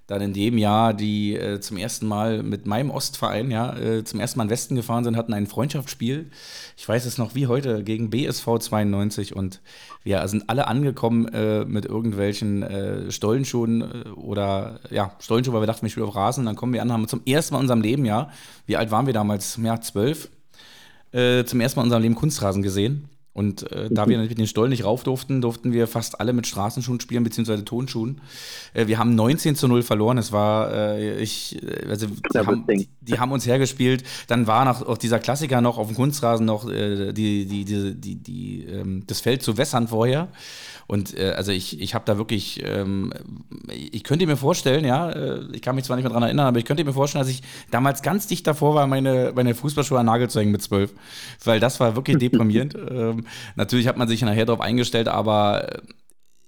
dann in dem Jahr, die äh, zum ersten Mal mit meinem Ostverein, ja, äh, zum ersten Mal in Westen gefahren sind, hatten ein Freundschaftsspiel. Ich weiß es noch wie heute, gegen BSV 92 und wir sind alle angekommen äh, mit irgendwelchen äh, Stollenschuhen äh, oder, ja, Stollenschuhen, weil wir dachten, wir spielen auf Rasen. Und dann kommen wir an, haben zum ersten Mal in unserem Leben, ja, wie alt waren wir damals? Ja, zwölf. Äh, zum ersten Mal in unserem Leben Kunstrasen gesehen Und äh, da wir mit den Stollen nicht rauf durften, durften wir fast alle mit Straßenschuhen spielen, beziehungsweise Tonschuhen. Äh, wir haben 19 zu 0 verloren. Es war, äh, ich, äh, also die haben, die, haben, uns hergespielt. Dann war noch auf dieser Klassiker noch auf dem Kunstrasen noch äh, die, die, die, die, die ähm, das Feld zu wässern vorher. Und äh, also ich, ich habe da wirklich, ähm, ich könnte mir vorstellen, ja, äh, ich kann mich zwar nicht mehr daran erinnern, aber ich könnte mir vorstellen, dass ich damals ganz dicht davor war, meine, meine Fußballschuhe an Nagel zu hängen mit zwölf. Weil das war wirklich deprimierend. <laughs> ähm, natürlich hat man sich nachher darauf eingestellt, aber äh,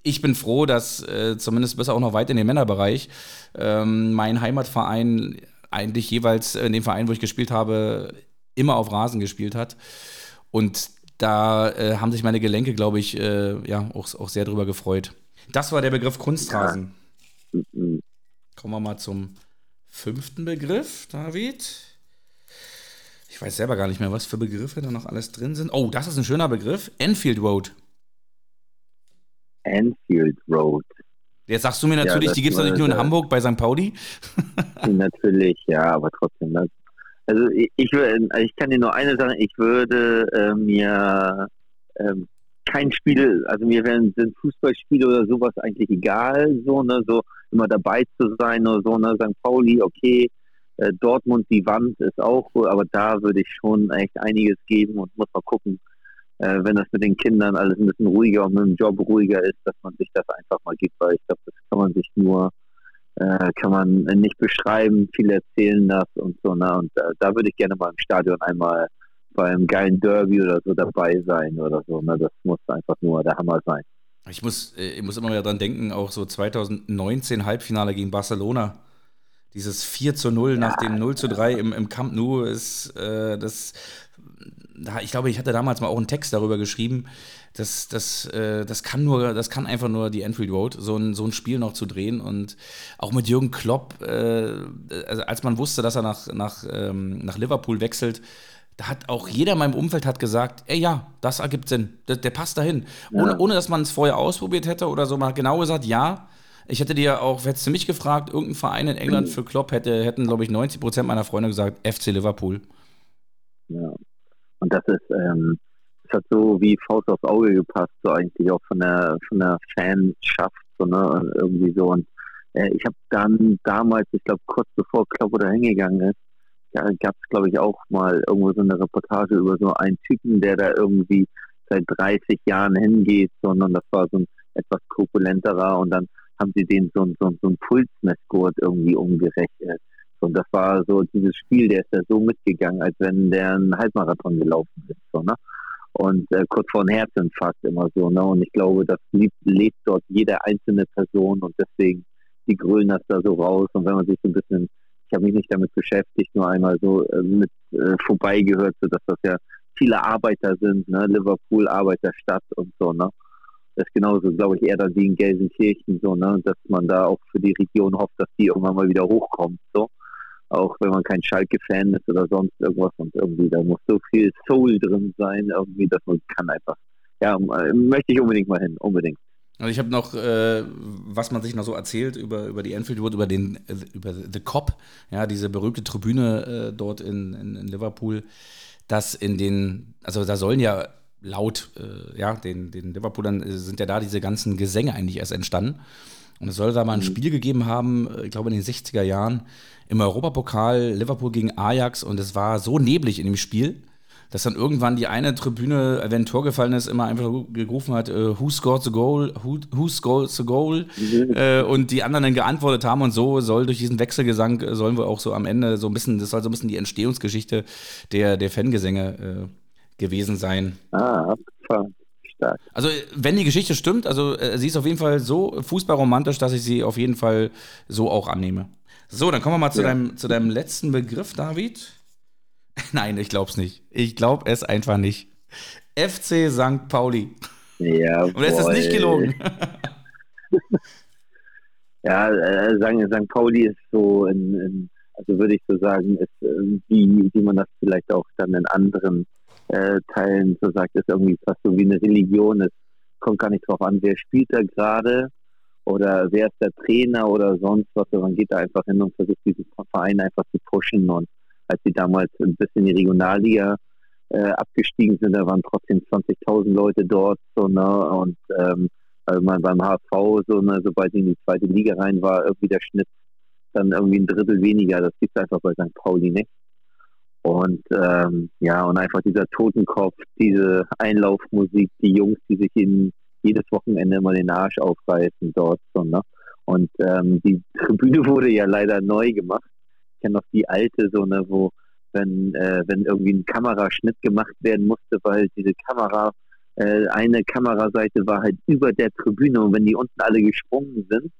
ich bin froh, dass äh, zumindest bis auch noch weit in den Männerbereich ähm, mein Heimatverein eigentlich jeweils in dem Verein, wo ich gespielt habe, immer auf Rasen gespielt hat. Und da äh, haben sich meine Gelenke, glaube ich, äh, ja, auch, auch sehr drüber gefreut. Das war der Begriff Kunstrasen. Ja. Kommen wir mal zum fünften Begriff, David. Ich weiß selber gar nicht mehr, was für Begriffe da noch alles drin sind. Oh, das ist ein schöner Begriff. Enfield Road. Enfield Road. Jetzt sagst du mir natürlich, ja, die gibt es nicht nur in Hamburg bei St. Pauli. <laughs> natürlich, ja, aber trotzdem, das also ich, ich, also ich kann dir nur eine sagen, ich würde äh, mir ähm, kein Spiel, also mir wären sind Fußballspiele oder sowas eigentlich egal, so, ne, so immer dabei zu sein oder so, ne, St. Pauli, okay, Dortmund, die Wand ist auch, aber da würde ich schon echt einiges geben und muss mal gucken, äh, wenn das mit den Kindern alles ein bisschen ruhiger und mit dem Job ruhiger ist, dass man sich das einfach mal gibt, weil ich glaube, das kann man sich nur äh, kann man nicht beschreiben, viele erzählen das und so. Ne? Und äh, da würde ich gerne mal im Stadion einmal beim geilen Derby oder so dabei sein oder so. Ne? Das muss einfach nur der Hammer sein. Ich muss, äh, ich muss immer wieder dran denken, auch so 2019 Halbfinale gegen Barcelona. Dieses 4 zu 0 ja, nach dem 0 zu 3 im, im Camp Nou ist äh, das. Ich glaube, ich hatte damals mal auch einen Text darüber geschrieben das, das, äh, das kann nur, das kann einfach nur die Enfield Road, so ein, so ein Spiel noch zu drehen. Und auch mit Jürgen Klopp, äh, also als man wusste, dass er nach, nach, ähm, nach Liverpool wechselt, da hat auch jeder in meinem Umfeld hat gesagt, ey ja, das ergibt Sinn, der, der passt dahin. Ja. Ohne, ohne dass man es vorher ausprobiert hätte oder so, man hat genau gesagt, ja. Ich hätte dir auch, hättest du mich gefragt, irgendein Verein in England für Klopp hätte, hätten, glaube ich, 90 Prozent meiner Freunde gesagt, FC Liverpool. Ja. Und das ist, ähm, es hat so wie Faust aufs Auge gepasst, so eigentlich auch von der von der Fanschaft, so ne, irgendwie so. Und äh, ich habe dann damals, ich glaube kurz bevor Klopp da hingegangen ist, ja, gab es glaube ich auch mal irgendwo so eine Reportage über so einen Typen, der da irgendwie seit 30 Jahren hingeht, sondern das war so ein etwas korpulenterer und dann haben sie den so, so, so ein Pulsmessgurt irgendwie umgerechnet. Und das war so dieses Spiel, der ist ja so mitgegangen, als wenn der einen Halbmarathon gelaufen ist. So, ne? und äh, kurz vor einem Herzinfarkt immer so. Ne? Und ich glaube, das lebt, lebt dort jede einzelne Person und deswegen die grölen das da so raus. Und wenn man sich so ein bisschen, ich habe mich nicht damit beschäftigt, nur einmal so äh, mit äh, vorbeigehört, so dass das ja viele Arbeiter sind, ne? Liverpool, Arbeiterstadt und so, ne? Das ist genauso, glaube ich, eher dann wie in Gelsenkirchen, so, ne? Dass man da auch für die Region hofft, dass die irgendwann mal wieder hochkommt, so auch wenn man kein Schalke-Fan ist oder sonst irgendwas und irgendwie da muss so viel Soul drin sein, irgendwie, dass man kann einfach. Ja, möchte ich unbedingt mal hin, unbedingt. Also ich habe noch, äh, was man sich noch so erzählt über, über die Enfield Road, über den über The Cop, ja, diese berühmte Tribüne äh, dort in, in, in, Liverpool, dass in den, also da sollen ja laut, äh, ja, den, den Liverpoolern äh, sind ja da diese ganzen Gesänge eigentlich erst entstanden. Und es soll da mal ein mhm. Spiel gegeben haben, ich glaube in den 60er Jahren, im Europapokal Liverpool gegen Ajax und es war so neblig in dem Spiel, dass dann irgendwann die eine Tribüne, wenn ein Tor gefallen ist, immer einfach gerufen hat, who scored the goal, who, who scored the goal mhm. äh, und die anderen dann geantwortet haben und so soll durch diesen Wechselgesang, äh, sollen wir auch so am Ende so ein bisschen, das soll so ein bisschen die Entstehungsgeschichte der, der Fangesänge äh, gewesen sein. Ah, stark. Also wenn die Geschichte stimmt, also äh, sie ist auf jeden Fall so fußballromantisch, dass ich sie auf jeden Fall so auch annehme. So, dann kommen wir mal zu, ja. deinem, zu deinem letzten Begriff, David. <laughs> Nein, ich glaube es nicht. Ich glaube es einfach nicht. FC St. Pauli. Ja. Und es ist nicht gelogen. <laughs> ja, äh, St. Pauli ist so, in, in, also würde ich so sagen, ist äh, wie, wie man das vielleicht auch dann in anderen äh, Teilen so sagt, ist irgendwie fast so wie eine Religion. Es kommt gar nicht drauf an, wer spielt da gerade oder wer ist der Trainer oder sonst was. Man geht da einfach hin und versucht diesen Verein einfach zu pushen. Und als sie damals ein bisschen die Regionalliga äh, abgestiegen sind, da waren trotzdem 20.000 Leute dort, so, ne, und, ähm, weil man beim HSV, so, ne, sobald in die zweite Liga rein war, irgendwie der Schnitt dann irgendwie ein Drittel weniger, das gibt es einfach bei St. Pauli nicht. Und ähm, ja, und einfach dieser Totenkopf, diese Einlaufmusik, die Jungs, die sich in, jedes Wochenende immer den Arsch aufreißen dort. So, ne? Und ähm, die Tribüne wurde ja leider neu gemacht. Ich kenne noch die alte, so ne, wo wenn, äh, wenn irgendwie ein Kameraschnitt gemacht werden musste, weil diese Kamera, äh, eine Kameraseite war halt über der Tribüne und wenn die unten alle gesprungen sind,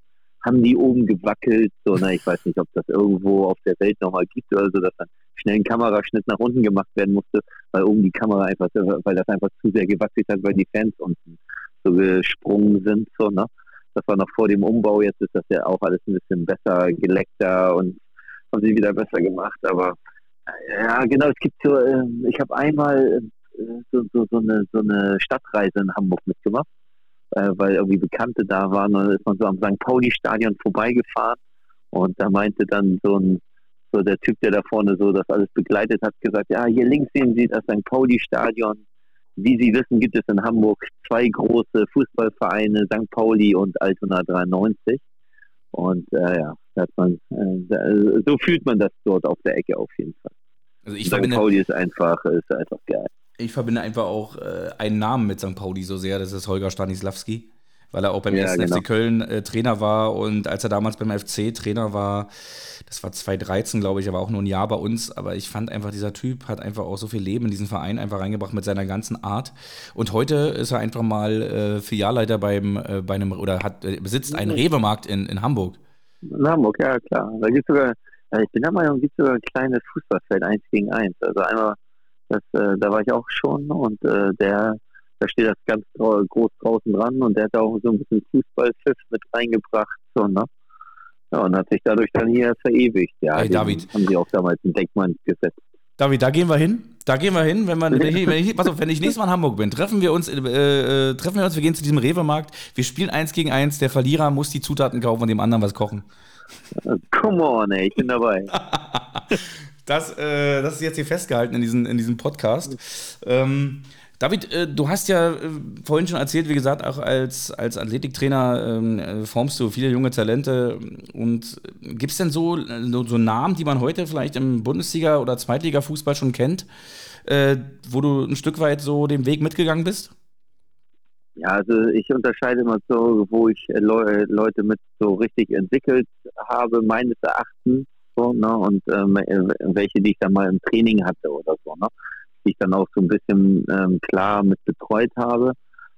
haben die oben gewackelt. So, na, ich weiß nicht, ob das irgendwo auf der Welt nochmal gibt oder so, dass dann schnell ein Kameraschnitt nach unten gemacht werden musste, weil oben die Kamera einfach, weil das einfach zu sehr gewackelt hat, weil die Fans unten so gesprungen sind. So, ne? Das war noch vor dem Umbau, jetzt ist das ja auch alles ein bisschen besser, geleckter und haben sie wieder besser gemacht. Aber ja, genau, es gibt so, ähm, ich habe einmal äh, so, so, so, eine, so eine Stadtreise in Hamburg mitgemacht äh, weil irgendwie Bekannte da waren. Und dann ist man so am St. Pauli-Stadion vorbeigefahren und da meinte dann so ein so der Typ, der da vorne so das alles begleitet hat, gesagt, ja, hier links sehen Sie das St. Pauli-Stadion. Wie Sie wissen, gibt es in Hamburg zwei große Fußballvereine, St. Pauli und Altona 93. Und äh, ja, man, äh, so fühlt man das dort auf der Ecke auf jeden Fall. Also ich St. Pauli ist einfach, ist einfach geil ich verbinde einfach auch äh, einen Namen mit St. Pauli so sehr, das ist Holger Stanislawski, weil er auch beim ja, ersten genau. FC Köln äh, Trainer war und als er damals beim FC Trainer war, das war 2013, glaube ich, aber auch nur ein Jahr bei uns, aber ich fand einfach, dieser Typ hat einfach auch so viel Leben in diesen Verein einfach reingebracht mit seiner ganzen Art und heute ist er einfach mal äh, Filialleiter beim, äh, bei einem, oder hat, äh, besitzt einen. Rewe-Markt in, in Hamburg. In Hamburg, ja klar. Da gibt sogar, ich bin der Meinung, gibt sogar ein kleines Fußballfeld, eins gegen eins. Also einmal das, äh, da war ich auch schon und äh, der, da steht das ganz groß draußen dran und der hat auch so ein bisschen Fußballpfiff mit reingebracht. So, ne? Ja, und hat sich dadurch dann hier verewigt. Ja, hey, David. haben sie auch damals ein Denkmal gesetzt. David, da gehen wir hin. Da gehen wir hin, wenn, man, wenn, ich, wenn, ich, pass auf, wenn ich <laughs> nächstes Mal in Hamburg bin, treffen wir uns, äh, äh, treffen wir uns, wir gehen zu diesem Rewe-Markt, wir spielen eins gegen eins, der Verlierer muss die Zutaten kaufen und dem anderen was kochen. Come on, ey, ich bin dabei. <laughs> Das, äh, das ist jetzt hier festgehalten in, diesen, in diesem Podcast. Ähm, David, äh, du hast ja äh, vorhin schon erzählt, wie gesagt, auch als, als Athletiktrainer ähm, äh, formst du viele junge Talente. Und gibt es denn so, so, Namen, die man heute vielleicht im Bundesliga- oder Zweitliga-Fußball schon kennt, äh, wo du ein Stück weit so den Weg mitgegangen bist? Ja, also ich unterscheide immer so, wo ich äh, Leute mit so richtig entwickelt habe, meines Erachtens so, ne? Und ähm, welche, die ich dann mal im Training hatte oder so, ne? Die ich dann auch so ein bisschen ähm, klar mit betreut habe.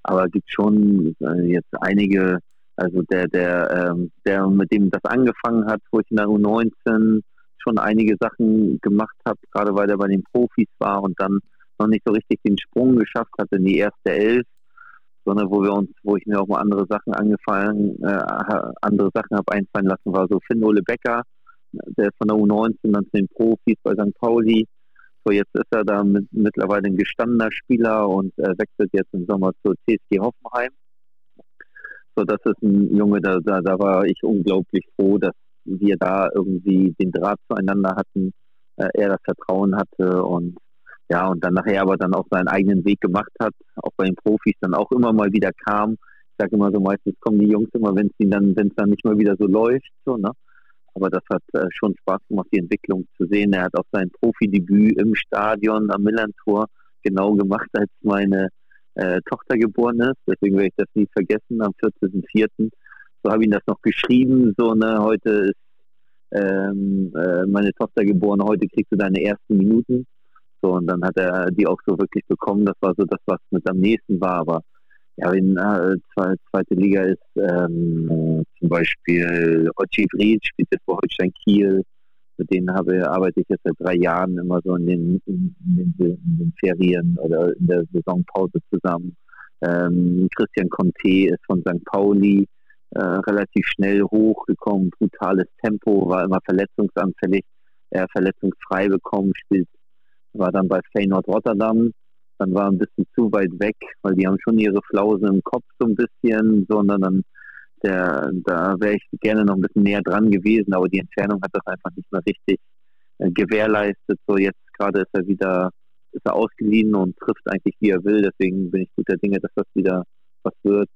Aber es gibt schon äh, jetzt einige, also der, der, ähm, der mit dem das angefangen hat, wo ich in der U19 schon einige Sachen gemacht habe, gerade weil er bei den Profis war und dann noch nicht so richtig den Sprung geschafft hat in die erste Elf, sondern wo wir uns, wo ich mir auch mal andere Sachen angefangen, äh, andere Sachen habe einfallen lassen, war so Finn Ole Becker, der von der U19 dann zu den Profis bei St. Pauli. So, jetzt ist er da mit, mittlerweile ein gestandener Spieler und äh, wechselt jetzt im Sommer zur TSG Hoffenheim. So, das ist ein Junge, da, da, da war ich unglaublich froh, dass wir da irgendwie den Draht zueinander hatten, äh, er das Vertrauen hatte und ja, und dann nachher aber dann auch seinen eigenen Weg gemacht hat, auch bei den Profis dann auch immer mal wieder kam. Ich sage immer so, meistens kommen die Jungs immer, wenn es dann, dann nicht mal wieder so läuft, so, ne? Aber das hat äh, schon Spaß gemacht, die Entwicklung zu sehen. Er hat auch sein Profidebüt im Stadion am Millantor genau gemacht, als meine äh, Tochter geboren ist. Deswegen werde ich das nie vergessen, am 14.04. So habe ich das noch geschrieben. So, ne, heute ist ähm, äh, meine Tochter geboren, heute kriegst du deine ersten Minuten. So, und dann hat er die auch so wirklich bekommen. Das war so das, was mit am nächsten war. Aber ja, in äh, zweite Liga ist ähm, zum Beispiel Ochi Vried, spielt jetzt bei Holstein Kiel. Mit denen habe, arbeite ich jetzt seit drei Jahren immer so in den, in, in, den, in den Ferien oder in der Saisonpause zusammen. Ähm, Christian Conte ist von St. Pauli äh, relativ schnell hochgekommen, brutales Tempo, war immer verletzungsanfällig, er verletzungsfrei bekommen, spielt, war dann bei Feyenoord Rotterdam, dann war ein bisschen zu weit weg, weil die haben schon ihre Flause im Kopf so ein bisschen, sondern dann der, da wäre ich gerne noch ein bisschen näher dran gewesen, aber die Entfernung hat das einfach nicht mehr richtig äh, gewährleistet. So jetzt gerade ist er wieder ist er ausgeliehen und trifft eigentlich wie er will. Deswegen bin ich guter Dinge, dass das wieder was wird.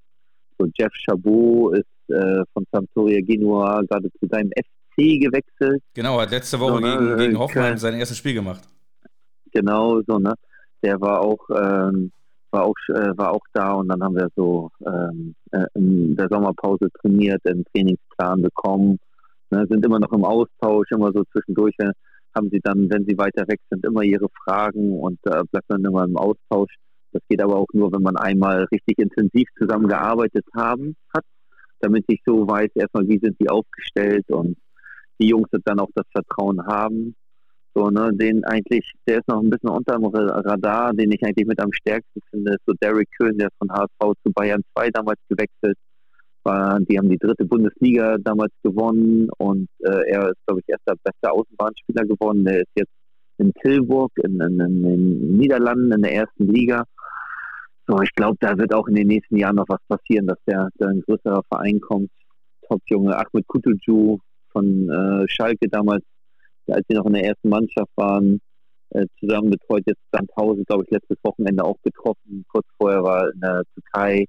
So Jeff Chabot ist äh, von Sampdoria Genua gerade zu seinem FC gewechselt. Genau, hat letzte Woche so, ne, gegen, gegen Hoffenheim sein erstes Spiel gemacht. Genau, so, ne? Der war auch, ähm, war auch, äh, war auch da und dann haben wir so ähm, äh, in der Sommerpause trainiert, einen Trainingsplan bekommen, ne? sind immer noch im Austausch, immer so zwischendurch haben sie dann, wenn sie weiter weg sind, immer ihre Fragen und äh, bleibt dann immer im Austausch. Das geht aber auch nur, wenn man einmal richtig intensiv zusammengearbeitet haben hat, damit ich so weiß, erstmal, wie sind die aufgestellt und die Jungs dann auch das Vertrauen haben. So, ne, den eigentlich, der ist noch ein bisschen unter dem Radar, den ich eigentlich mit am stärksten finde, so Derek Köhn, der von HSV zu Bayern 2 damals gewechselt. War, die haben die dritte Bundesliga damals gewonnen und äh, er ist, glaube ich, erster bester Außenbahnspieler geworden. Der ist jetzt in Tilburg in, in, in den Niederlanden in der ersten Liga. So, ich glaube, da wird auch in den nächsten Jahren noch was passieren, dass der, der ein größerer Verein kommt. Top-Junge Ahmed Kutucu von äh, Schalke damals, als sie noch in der ersten Mannschaft waren, äh, zusammen betreut jetzt Sandhausen, glaube ich, letztes Wochenende auch getroffen. Kurz vorher war in der Türkei.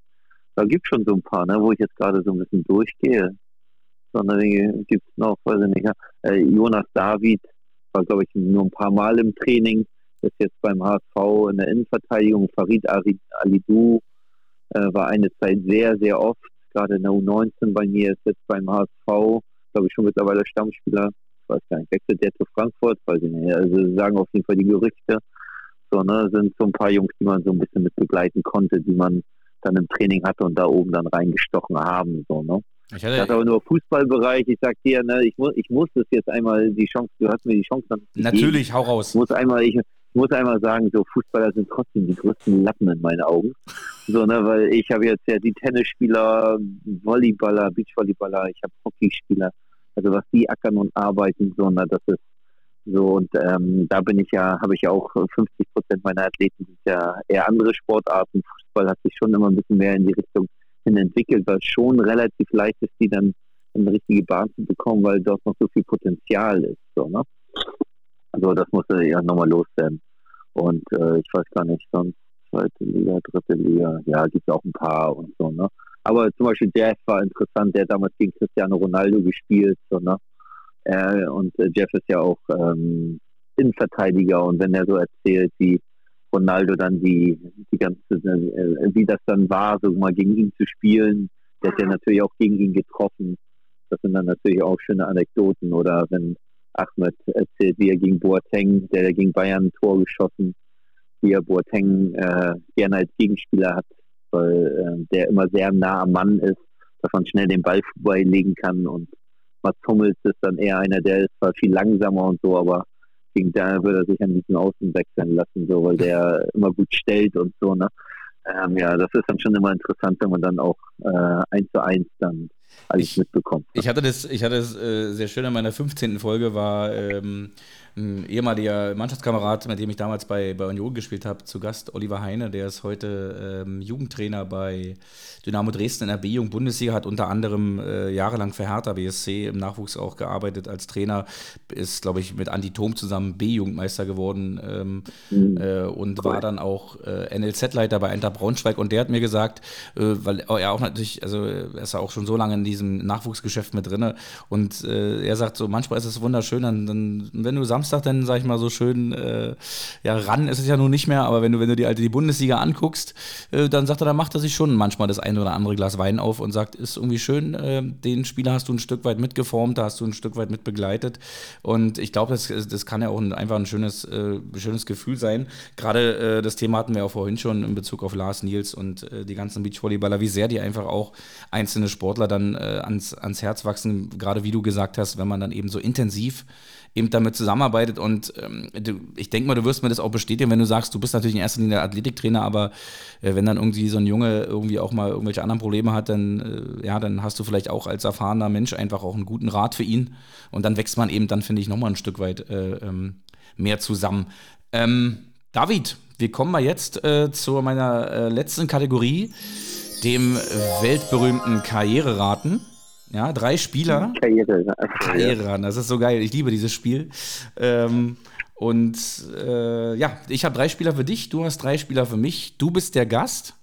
Da gibt es schon so ein paar, ne, wo ich jetzt gerade so ein bisschen durchgehe. Sondern gibt es noch, weiß ich nicht, äh, Jonas David war, glaube ich, nur ein paar Mal im Training ist jetzt beim HSV in der Innenverteidigung. Farid Alidou äh, war eine Zeit sehr, sehr oft, gerade in der U19 bei mir, ist jetzt beim HSV, glaube ich, schon mittlerweile Stammspieler. Ich weiß gar nicht, wechselt der zu Frankfurt? Weiß ich nicht. Also sagen auf jeden Fall die Gerüchte. So, ne, sind so ein paar Jungs, die man so ein bisschen mit begleiten konnte, die man dann im Training hatte und da oben dann reingestochen haben. So, ne? Ich hatte, das ist aber nur Fußballbereich. Ich sag dir, ne, ich muss, ich muss das jetzt einmal die Chance, du hast mir die Chance dann. Natürlich, hau raus. Ich muss einmal, ich, ich muss einmal sagen, so Fußballer sind trotzdem die größten Lappen in meinen Augen. <laughs> So, ne, weil ich habe jetzt ja die Tennisspieler, Volleyballer, Beachvolleyballer, ich habe Hockeyspieler, also was die ackern und arbeiten, so, ne, das ist so und ähm, da bin ich ja, habe ich ja auch 50 Prozent meiner Athleten sind ja eher andere Sportarten. Fußball hat sich schon immer ein bisschen mehr in die Richtung hin entwickelt, weil es schon relativ leicht ist, die dann in eine richtige Bahn zu bekommen, weil dort noch so viel Potenzial ist. So, ne? Also das musste ja nochmal loswerden. Und äh, ich weiß gar nicht, sonst zweite Liga, dritte Liga, ja, gibt es auch ein paar und so, ne? Aber zum Beispiel Jeff war interessant, der hat damals gegen Cristiano Ronaldo gespielt, so, ne? Äh, und äh, Jeff ist ja auch ähm, Innenverteidiger und wenn er so erzählt, wie Ronaldo dann die, die ganze, äh, wie das dann war, so mal gegen ihn zu spielen, der ist ja natürlich auch gegen ihn getroffen. Das sind dann natürlich auch schöne Anekdoten oder wenn Ahmed erzählt, wie er gegen Boateng, der gegen Bayern ein Tor geschossen, wie er Boateng äh, gerne als Gegenspieler hat, weil äh, der immer sehr nah am Mann ist, dass man schnell den Ball vorbeilegen kann und Mats Hummels ist dann eher einer, der ist zwar viel langsamer und so, aber gegen da würde er sich an diesen Außen wechseln lassen, so, weil der immer gut stellt und so, ne? Ähm, ja, das ist dann schon immer interessant, wenn man dann auch äh, eins zu eins dann alles ich, mitbekommen. Ich hatte das, ich hatte es äh, sehr schön in meiner 15. Folge war ähm, ein ehemaliger Mannschaftskamerad, mit dem ich damals bei, bei Union gespielt habe, zu Gast, Oliver Heine, der ist heute ähm, Jugendtrainer bei Dynamo Dresden in der B-Jugend-Bundesliga, hat unter anderem äh, jahrelang für Hertha BSC im Nachwuchs auch gearbeitet als Trainer, ist, glaube ich, mit Andi Thom zusammen B-Jugendmeister geworden ähm, mhm. äh, und cool. war dann auch äh, NLZ-Leiter bei Enter Braunschweig und der hat mir gesagt, äh, weil er auch natürlich, also er ist ja auch schon so lange in diesem Nachwuchsgeschäft mit drin und äh, er sagt so, manchmal ist es wunderschön, dann, dann wenn du Samstag Samstag dann, sag ich mal, so schön, äh, ja, ran ist es ja nun nicht mehr, aber wenn du, wenn du die alte die Bundesliga anguckst, äh, dann sagt er, dann macht er sich schon manchmal das eine oder andere Glas Wein auf und sagt, ist irgendwie schön, äh, den Spieler hast du ein Stück weit mitgeformt, da hast du ein Stück weit mit begleitet. Und ich glaube, das, das kann ja auch ein, einfach ein schönes, äh, schönes Gefühl sein. Gerade äh, das Thema hatten wir auch vorhin schon in Bezug auf Lars Nils und äh, die ganzen Beachvolleyballer, wie sehr die einfach auch einzelne Sportler dann ans, ans Herz wachsen, gerade wie du gesagt hast, wenn man dann eben so intensiv eben damit zusammenarbeitet. Und ähm, ich denke mal, du wirst mir das auch bestätigen, wenn du sagst, du bist natürlich in erster Linie Athletiktrainer, aber äh, wenn dann irgendwie so ein Junge irgendwie auch mal irgendwelche anderen Probleme hat, dann, äh, ja, dann hast du vielleicht auch als erfahrener Mensch einfach auch einen guten Rat für ihn. Und dann wächst man eben dann, finde ich, nochmal ein Stück weit äh, ähm, mehr zusammen. Ähm, David, wir kommen mal jetzt äh, zu meiner äh, letzten Kategorie, dem weltberühmten Karriereraten. Ja, drei Spieler. Karriere. Karriere, das ist so geil. Ich liebe dieses Spiel. Ähm, Und äh, ja, ich habe drei Spieler für dich, du hast drei Spieler für mich. Du bist der Gast.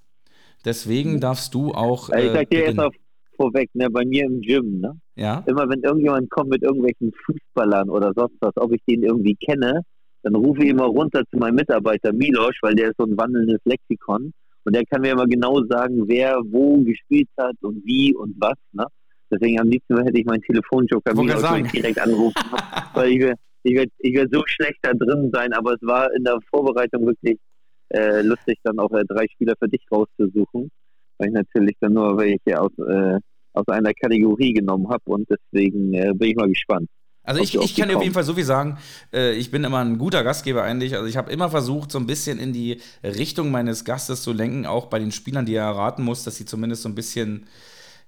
Deswegen darfst du auch. Äh, ich sag dir erst auf vorweg, ne, bei mir im Gym, ne? Ja. Immer wenn irgendjemand kommt mit irgendwelchen Fußballern oder sonst was, ob ich den irgendwie kenne, dann rufe ich immer runter zu meinem Mitarbeiter Milosch, weil der ist so ein wandelndes Lexikon. Und der kann mir immer genau sagen, wer wo gespielt hat und wie und was. Ne? Deswegen am liebsten hätte ich meinen Telefonjoker Milosch direkt anrufen. <laughs> weil ich, ich werde ich werd so schlecht da drin sein, aber es war in der Vorbereitung wirklich äh, lustig, dann auch äh, drei Spieler für dich rauszusuchen. Weil ich natürlich dann nur welche aus, äh, aus einer Kategorie genommen habe und deswegen äh, bin ich mal gespannt. Also ich, ich kann dir auf jeden Fall so viel sagen, äh, ich bin immer ein guter Gastgeber eigentlich. Also ich habe immer versucht, so ein bisschen in die Richtung meines Gastes zu lenken, auch bei den Spielern, die er erraten muss, dass sie zumindest so ein bisschen,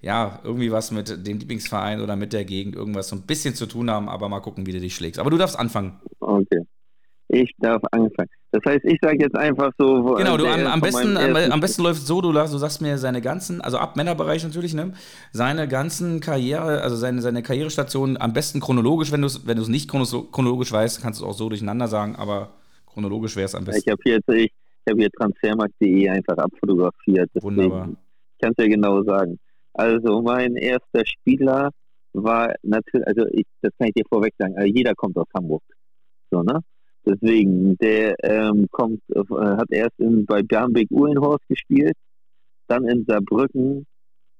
ja, irgendwie was mit dem Lieblingsverein oder mit der Gegend irgendwas so ein bisschen zu tun haben, aber mal gucken, wie du dich schlägst. Aber du darfst anfangen. Okay. Ich darf anfangen. Das heißt, ich sage jetzt einfach so. Genau, du am, am besten, am, besten läuft es so, du, du sagst mir seine ganzen, also ab Männerbereich natürlich, ne? Seine ganzen Karriere, also seine, seine Karrierestation am besten chronologisch, wenn du es wenn nicht chronologisch weißt, kannst du es auch so durcheinander sagen, aber chronologisch wäre es am besten. Ich habe hier, ich, ich hab hier transfermarkt.de einfach abfotografiert. Wunderbar. Ich kann es ja genau sagen. Also mein erster Spieler war natürlich, also ich, das kann ich dir vorweg sagen, also jeder kommt aus Hamburg. So, ne? Deswegen, der ähm, kommt, äh, hat erst in, bei Bernbeck-Uhlenhorst gespielt, dann in Saarbrücken,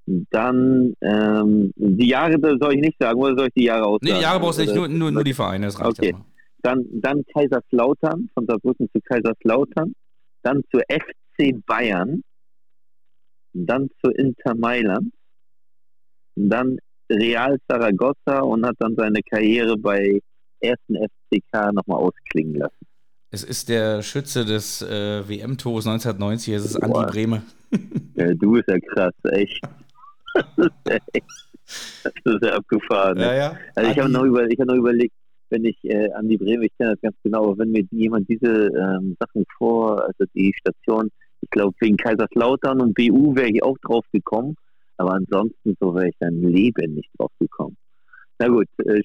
dann ähm, die Jahre soll ich nicht sagen, oder soll ich die Jahre aussagen? Nee, die Jahre brauchst du nicht, nur, nur, nur die Vereine, das reicht okay. Dann, dann Kaiserslautern, von Saarbrücken zu Kaiserslautern, dann zu FC Bayern, dann zu Inter Mailand, dann Real Zaragoza und hat dann seine Karriere bei ersten FCK nochmal ausklingen lassen. Es ist der Schütze des äh, WM-Tores 1990, es ist Boah. Andi Brehme. <laughs> ja, du bist ja krass, echt. <laughs> Das ist, echt, das ist ja abgefahren. Ja, ja. Also ich habe noch, über, hab noch überlegt, wenn ich äh, Andi Brehme, ich kenne das ganz genau, aber wenn mir jemand diese ähm, Sachen vor, also die Station, ich glaube wegen Kaiserslautern und BU wäre ich auch drauf gekommen, aber ansonsten so wäre ich dann Leben nicht drauf gekommen. Na gut, äh,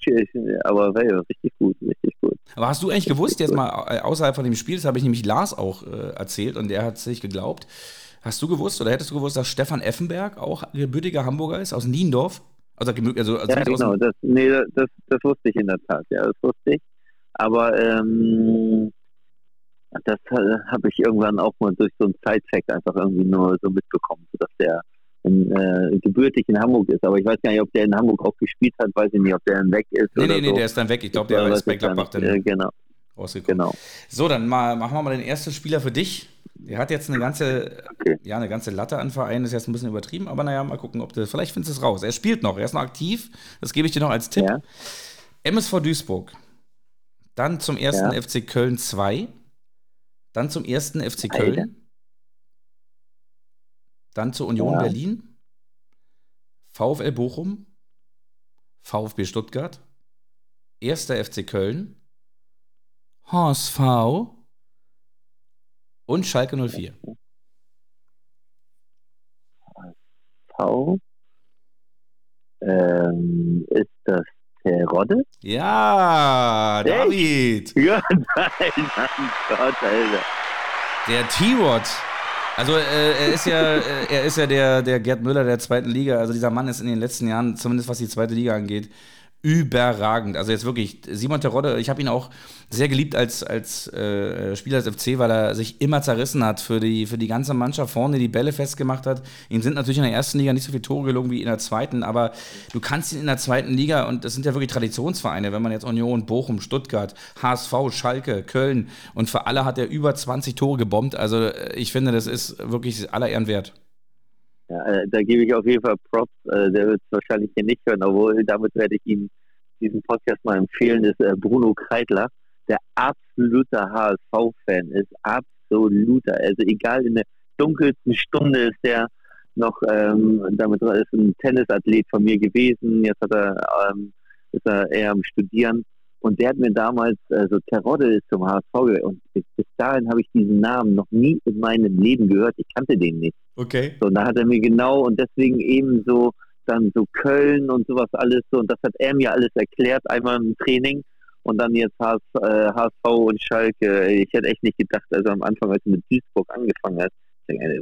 aber war ja richtig gut, richtig gut. Aber hast du eigentlich gewusst, jetzt mal äh, außerhalb von dem Spiel, das habe ich nämlich Lars auch äh, erzählt und der hat es sich geglaubt. Hast du gewusst oder hättest du gewusst, dass Stefan Effenberg auch gebürtiger Hamburger ist, aus Niendorf? Also, also, also ja, genau, das, nee, das, das wusste ich in der Tat, ja, das wusste ich. Aber ähm, das habe ich irgendwann auch mal durch so einen Side-Fact einfach irgendwie nur so mitbekommen, dass der in, äh, gebürtig in Hamburg ist. Aber ich weiß gar nicht, ob der in Hamburg auch gespielt hat, weiß ich nicht, ob der dann weg ist. Nee, nee, nee, so. der ist dann weg. Ich glaube, der ist bei Gladbach dann äh, genau. rausgekommen. Genau. So, dann mal, machen wir mal den ersten Spieler für dich. Der hat jetzt eine ganze, okay. ja, eine ganze Latte an Vereinen, ist jetzt ein bisschen übertrieben, aber naja, mal gucken, ob du, vielleicht findest du es raus. Er spielt noch, er ist noch aktiv, das gebe ich dir noch als Tipp. Ja. MSV Duisburg, dann zum ersten ja. FC Köln 2, dann zum ersten FC Köln, Alter. Dann zur Union ja. Berlin, VfL Bochum, VfB Stuttgart, 1. FC Köln, HSV und Schalke 04. HSV ähm, ist das Terodde? Ja, David. Ja, <laughs> nein, mein Gott, Alter. Der T-Rod. Also äh, er ist ja, äh, er ist ja der, der Gerd Müller der zweiten Liga. Also dieser Mann ist in den letzten Jahren, zumindest was die zweite Liga angeht, überragend. Also jetzt wirklich, Simon Terodde, ich habe ihn auch sehr geliebt als, als äh, Spieler des FC, weil er sich immer zerrissen hat für die, für die ganze Mannschaft vorne, die Bälle festgemacht hat. Ihm sind natürlich in der ersten Liga nicht so viele Tore gelungen wie in der zweiten, aber du kannst ihn in der zweiten Liga, und das sind ja wirklich Traditionsvereine, wenn man jetzt Union, Bochum, Stuttgart, HSV, Schalke, Köln, und für alle hat er über 20 Tore gebombt. Also äh, ich finde, das ist wirklich aller Ehren wert. Ja, äh, da gebe ich auf jeden Fall Props. Äh, der wird es wahrscheinlich hier nicht hören, obwohl damit werde ich ihm diesen Podcast mal empfehlen, ist äh, Bruno Kreidler, der absoluter HSV-Fan ist. Absoluter. Also egal, in der dunkelsten Stunde ist der noch ähm, damit ist ein Tennisathlet von mir gewesen. Jetzt hat er, ähm, ist er eher am Studieren. Und der hat mir damals, also Terodde ist zum HSV gewählt. Und bis, bis dahin habe ich diesen Namen noch nie in meinem Leben gehört. Ich kannte den nicht. Okay. So, und da hat er mir genau und deswegen eben so dann so Köln und sowas alles so. Und das hat er mir alles erklärt, einmal im Training. und dann jetzt HS, äh, HSV und Schalke. Ich hätte echt nicht gedacht, also am Anfang, als du mit Duisburg angefangen hast,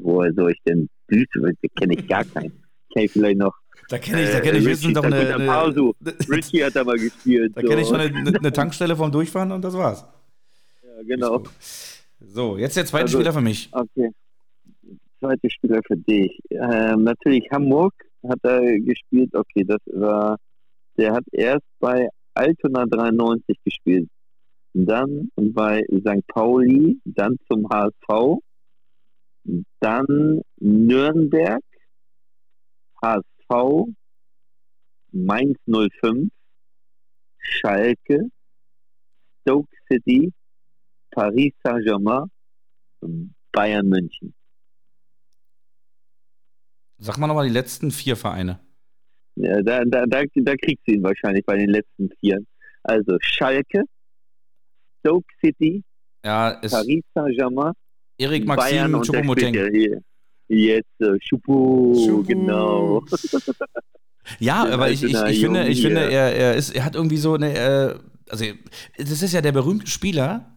woher soll ich denn Duisburg? kenne ich gar keinen. Kenne ich vielleicht noch. Da kenne ich, da kenne ich äh, höchstens noch eine, eine, <laughs> Richie hat da mal gespielt. Da so. kenne ich schon eine, eine, Tankstelle vom Durchfahren und das war's. Ja, genau. So, jetzt der zweite also, Spieler für mich. Okay. Zweite Spieler für dich. Ähm, natürlich Hamburg hat er gespielt. Okay, das war, der hat erst bei Altona 93 gespielt, dann bei St. Pauli, dann zum HSV, dann Nürnberg, HSV, Mainz 05, Schalke, Stoke City, Paris Saint-Germain, Bayern München. Sag mal nochmal die letzten vier Vereine. Ja, da, da, da, da kriegst du ihn wahrscheinlich bei den letzten vier. Also Schalke, Stoke City, ja, Paris Saint-Germain, Erik Maxim Choupo-Moteng. Jetzt äh, Choupo, genau. Ja, aber ich, ich, ich finde, ich finde er, er, ist, er hat irgendwie so eine, äh, also das ist ja der berühmte Spieler,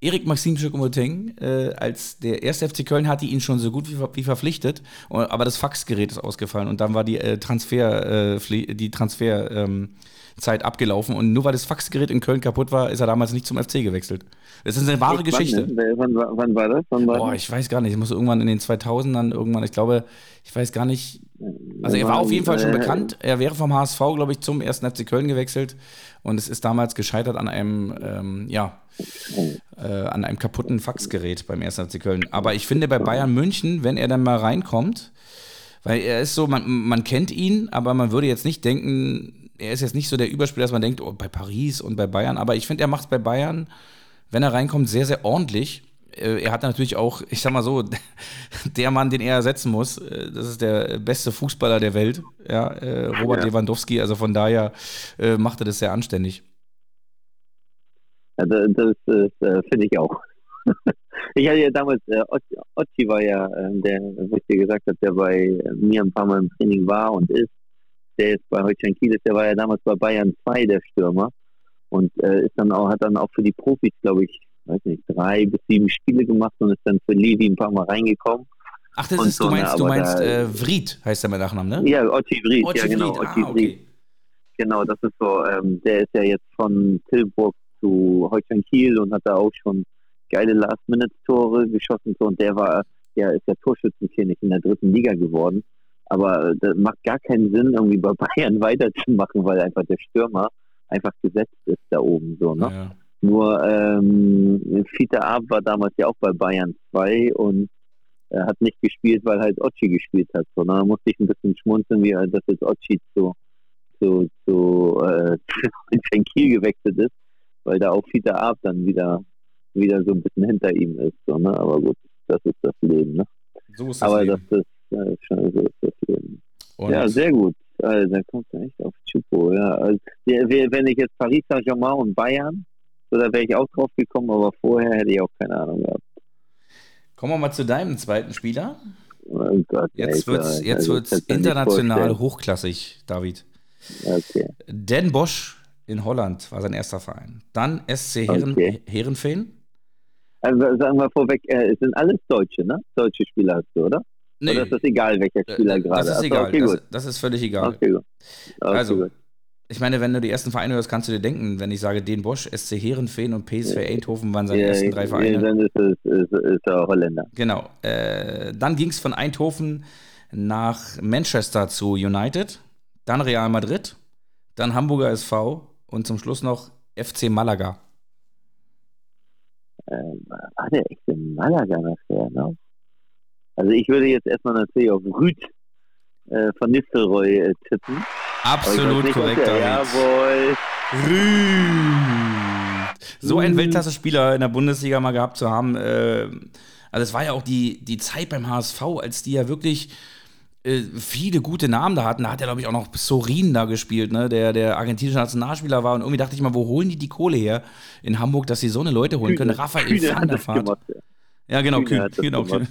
Erik Maxim Choupo-Moteng, äh, als der erste FC Köln hatte ihn schon so gut wie, wie verpflichtet, aber das Faxgerät ist ausgefallen und dann war die äh, Transfer, äh, die Transfer ähm, Zeit abgelaufen und nur weil das Faxgerät in Köln kaputt war, ist er damals nicht zum FC gewechselt. Das ist eine wahre Geschichte. Wann, wann, wann, war das? Wann war Boah, ich weiß gar nicht. Ich muss irgendwann in den 2000ern irgendwann, ich glaube, ich weiß gar nicht. Also er war auf jeden Fall schon äh, bekannt. Er wäre vom HSV, glaube ich, zum ersten FC Köln gewechselt und es ist damals gescheitert an einem, ähm, ja, äh, an einem kaputten Faxgerät beim ersten FC Köln. Aber ich finde bei Bayern München, wenn er dann mal reinkommt, weil er ist so, man, man kennt ihn, aber man würde jetzt nicht denken, er ist jetzt nicht so der Überspieler, dass man denkt, oh, bei Paris und bei Bayern, aber ich finde, er macht es bei Bayern, wenn er reinkommt, sehr, sehr ordentlich. Äh, er hat natürlich auch, <laughs> ich sag mal so, <laughs> der Mann, den er ersetzen muss, äh, das ist der beste Fußballer der Welt, ja, äh, Robert ja. Lewandowski, also von daher macht er das sehr anständig. Ja, das, das, finde ich auch. <laughs> Ich hatte ja damals, äh, Otti war ja, der, wo ich dir gesagt habe, der bei mir ein paar Mal im Training war und ist der jetzt bei Holstein Kiel ist, der war ja damals bei Bayern 2 der Stürmer und äh, ist dann auch, hat dann auch für die Profis, glaube ich, weiß nicht, drei bis sieben Spiele gemacht und ist dann für Levi ein paar Mal reingekommen. Ach, das ist, so, du meinst, ne, du meinst äh, Vried heißt der mit Nachnamen, ne? Ja, Otti Vried, Otti ja genau. Vried. Otti ah, okay. Genau, das ist so, ähm, der ist ja jetzt von Tilburg zu Holstein Kiel und hat da auch schon geile Last-Minute-Tore geschossen so, und der war, der ist ja Torschützenkönig in der dritten Liga geworden aber das macht gar keinen Sinn, irgendwie bei Bayern <laughs> weiterzumachen, weil einfach der Stürmer einfach gesetzt ist da oben so, ne? Ja. Nur ähm, Fiete Ab war damals ja auch bei Bayern 2 und er hat nicht gespielt, weil halt Ochi gespielt hat. So, ne? Da musste ich ein bisschen schmunzeln, wie dass jetzt Ochi zu, zu, zu, äh, <laughs> zu Kiel gewechselt ist, weil da auch Fiete Ab dann wieder, wieder so ein bisschen hinter ihm ist. So, ne? Aber gut, das ist das Leben. Ne? So ist das Aber Leben. das ist ja, scheiße ist das Leben. Und ja, sehr gut. Also, da kommt er echt auf Chupo. Ja. Also, wenn ich jetzt Paris Saint-Germain und Bayern, so, da wäre ich auch drauf gekommen, aber vorher hätte ich auch keine Ahnung gehabt. Kommen wir mal zu deinem zweiten Spieler. Oh Gott, jetzt wird es jetzt also, international hochklassig, David. Okay. Den Bosch in Holland war sein erster Verein. Dann SC Heeren, okay. Heerenveen. Also sagen wir vorweg, äh, es sind alles Deutsche, ne? Deutsche Spieler hast du, oder? Nee. Oder ist das egal, welcher äh, Spieler gerade? Das ist egal. Okay, das, das, ist völlig egal. Okay. Okay, also, ich meine, wenn du die ersten Vereine hörst, kannst du dir denken, wenn ich sage, Den Bosch, SC Heerenveen und PSV Eindhoven waren seine ja, ersten drei Vereine. Ja, dann ist ist, ist er Holländer. Genau. Äh, dann ging es von Eindhoven nach Manchester zu United, dann Real Madrid, dann Hamburger SV und zum Schluss noch FC Malaga. Ähm, war der echt in Malaga nachher noch? Also ich würde jetzt erstmal natürlich auf Rüd äh, von Nistelrooy äh, tippen. Absolut korrekt, David. Jawohl. Rüd. So einen Weltklasse-Spieler in der Bundesliga mal gehabt zu haben. Äh, also es war ja auch die, die Zeit beim HSV, als die ja wirklich äh, viele gute Namen da hatten. Da hat er, glaube ich, auch noch Sorin da gespielt, ne? der, der argentinische Nationalspieler war. Und irgendwie dachte ich mal, wo holen die die Kohle her in Hamburg, dass sie so eine Leute holen können? Raphael van der Vaart. Ja, genau, Kühne, Kühne, genau, Kühne.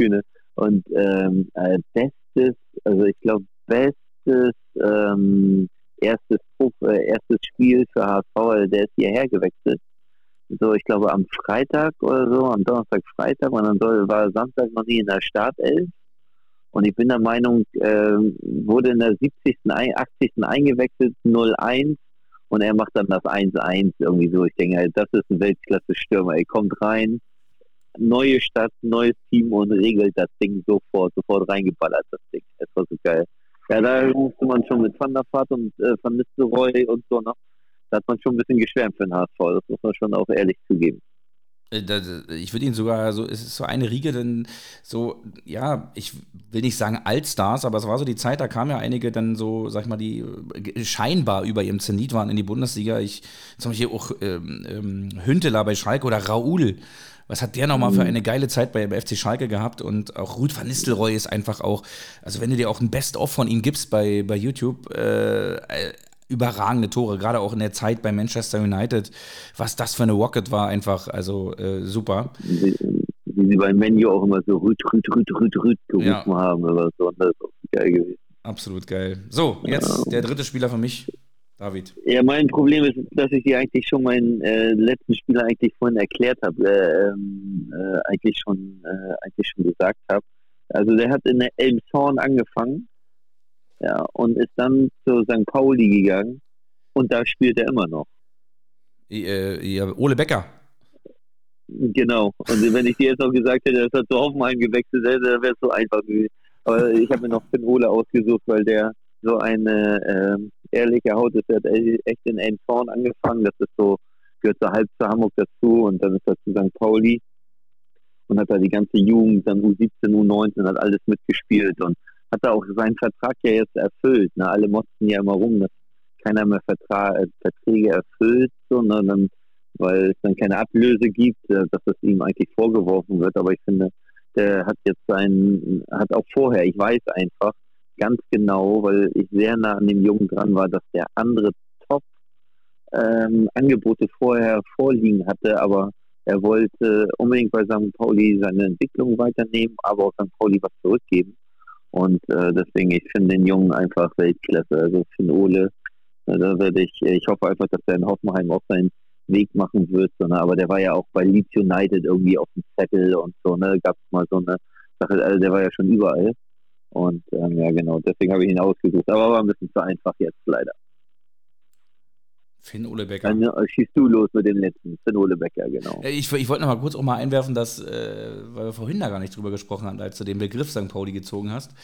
Kühne. Und ähm, äh, bestes, also ich glaube, bestes ähm, erstes äh, erstes Spiel für HSV, der ist hierher gewechselt. So, ich glaube am Freitag oder so, am Donnerstag, Freitag, und dann soll, war Samstag noch nie in der Startelf. Und ich bin der Meinung, äh, wurde in der 70., 80. eingewechselt, 0-1 und er macht dann das 1-1 irgendwie so. Ich denke, das ist ein Weltklasse-Stürmer. Er kommt rein, neue Stadt, neues Team und regelt das Ding sofort, sofort reingeballert, das Ding. Das war so geil. Ja, da musste man schon mit Van der Vaart und äh, Van Nistelrooy und so noch, da hat man schon ein bisschen geschwärmt für den HSV, das muss man schon auch ehrlich zugeben. Äh, ich würde ihn sogar so, es ist so eine Riege, denn so, ja, ich will nicht sagen Altstars, aber es war so die Zeit, da kamen ja einige dann so, sag ich mal, die äh, scheinbar über ihrem Zenit waren in die Bundesliga. Ich, zum Beispiel auch ähm, ähm, Hünteler bei Schalke oder Raoul. Was hat der nochmal für mhm. eine geile Zeit bei FC Schalke gehabt? Und auch Ruth van Nistelrooy ist einfach auch, also wenn du dir auch ein Best-of von ihm gibst bei, bei YouTube, äh, überragende Tore, gerade auch in der Zeit bei Manchester United. Was das für eine Rocket war, einfach, also äh, super. Wie, wie, sie beim Menu auch immer so rüt, rüt, rüt, rüt, rüt gerufen ja. haben oder so. Das ist auch geil gewesen. Absolut geil. So, jetzt ja. der dritte Spieler für mich. David. Ja, mein Problem ist, dass ich dir eigentlich schon meinen äh, letzten Spieler eigentlich vorhin erklärt habe, äh, ähm, äh, eigentlich schon äh, eigentlich schon gesagt habe. Also der hat in der Elmshorn angefangen ja, und ist dann zu St. Pauli gegangen und da spielt er immer noch. Äh, ja, Ole Becker. Genau. Und wenn ich dir jetzt noch gesagt hätte, dass er zu Hoffenheim gewechselt hätte, dann wäre es so einfach gewesen. Aber ich habe mir noch Finn Ole ausgesucht, weil der so eine äh, ehrliche Haut ist. Er hat echt in Elmshorn angefangen. Das ist so, gehört so halb zu Hamburg dazu und dann ist er zu St. Pauli und hat da die ganze Jugend, dann U17, U19, hat alles mitgespielt und hat er auch seinen Vertrag ja jetzt erfüllt. Ne? Alle motzen ja immer rum, dass keiner mehr Vertrag, äh, Verträge erfüllt, so, ne? dann, weil es dann keine Ablöse gibt, äh, dass das ihm eigentlich vorgeworfen wird. Aber ich finde, der hat jetzt seinen, hat auch vorher, ich weiß einfach ganz genau, weil ich sehr nah an dem Jungen dran war, dass der andere Top ähm, vorher vorliegen hatte, aber er wollte unbedingt bei St. Pauli seine Entwicklung weiternehmen, aber auch St. Pauli was zurückgeben. Und äh, deswegen, ich finde den Jungen einfach Weltklasse. Also Finn Ole, äh, da werde ich, ich hoffe einfach, dass er in Hoffenheim auch seinen Weg machen wird. So, ne? Aber der war ja auch bei Leeds United irgendwie auf dem Zettel und so, ne? Gab es mal so eine Sache, also der war ja schon überall. Und ähm, ja, genau, deswegen habe ich ihn ausgesucht. Aber war ein bisschen zu einfach jetzt leider. Finn Ole Becker. Dann äh, schießt du los mit dem letzten. Finn Ole Becker, genau. Äh, ich, ich wollte noch mal kurz auch mal einwerfen, dass, äh, weil wir vorhin da gar nicht drüber gesprochen haben, als du den Begriff St. Pauli gezogen hast.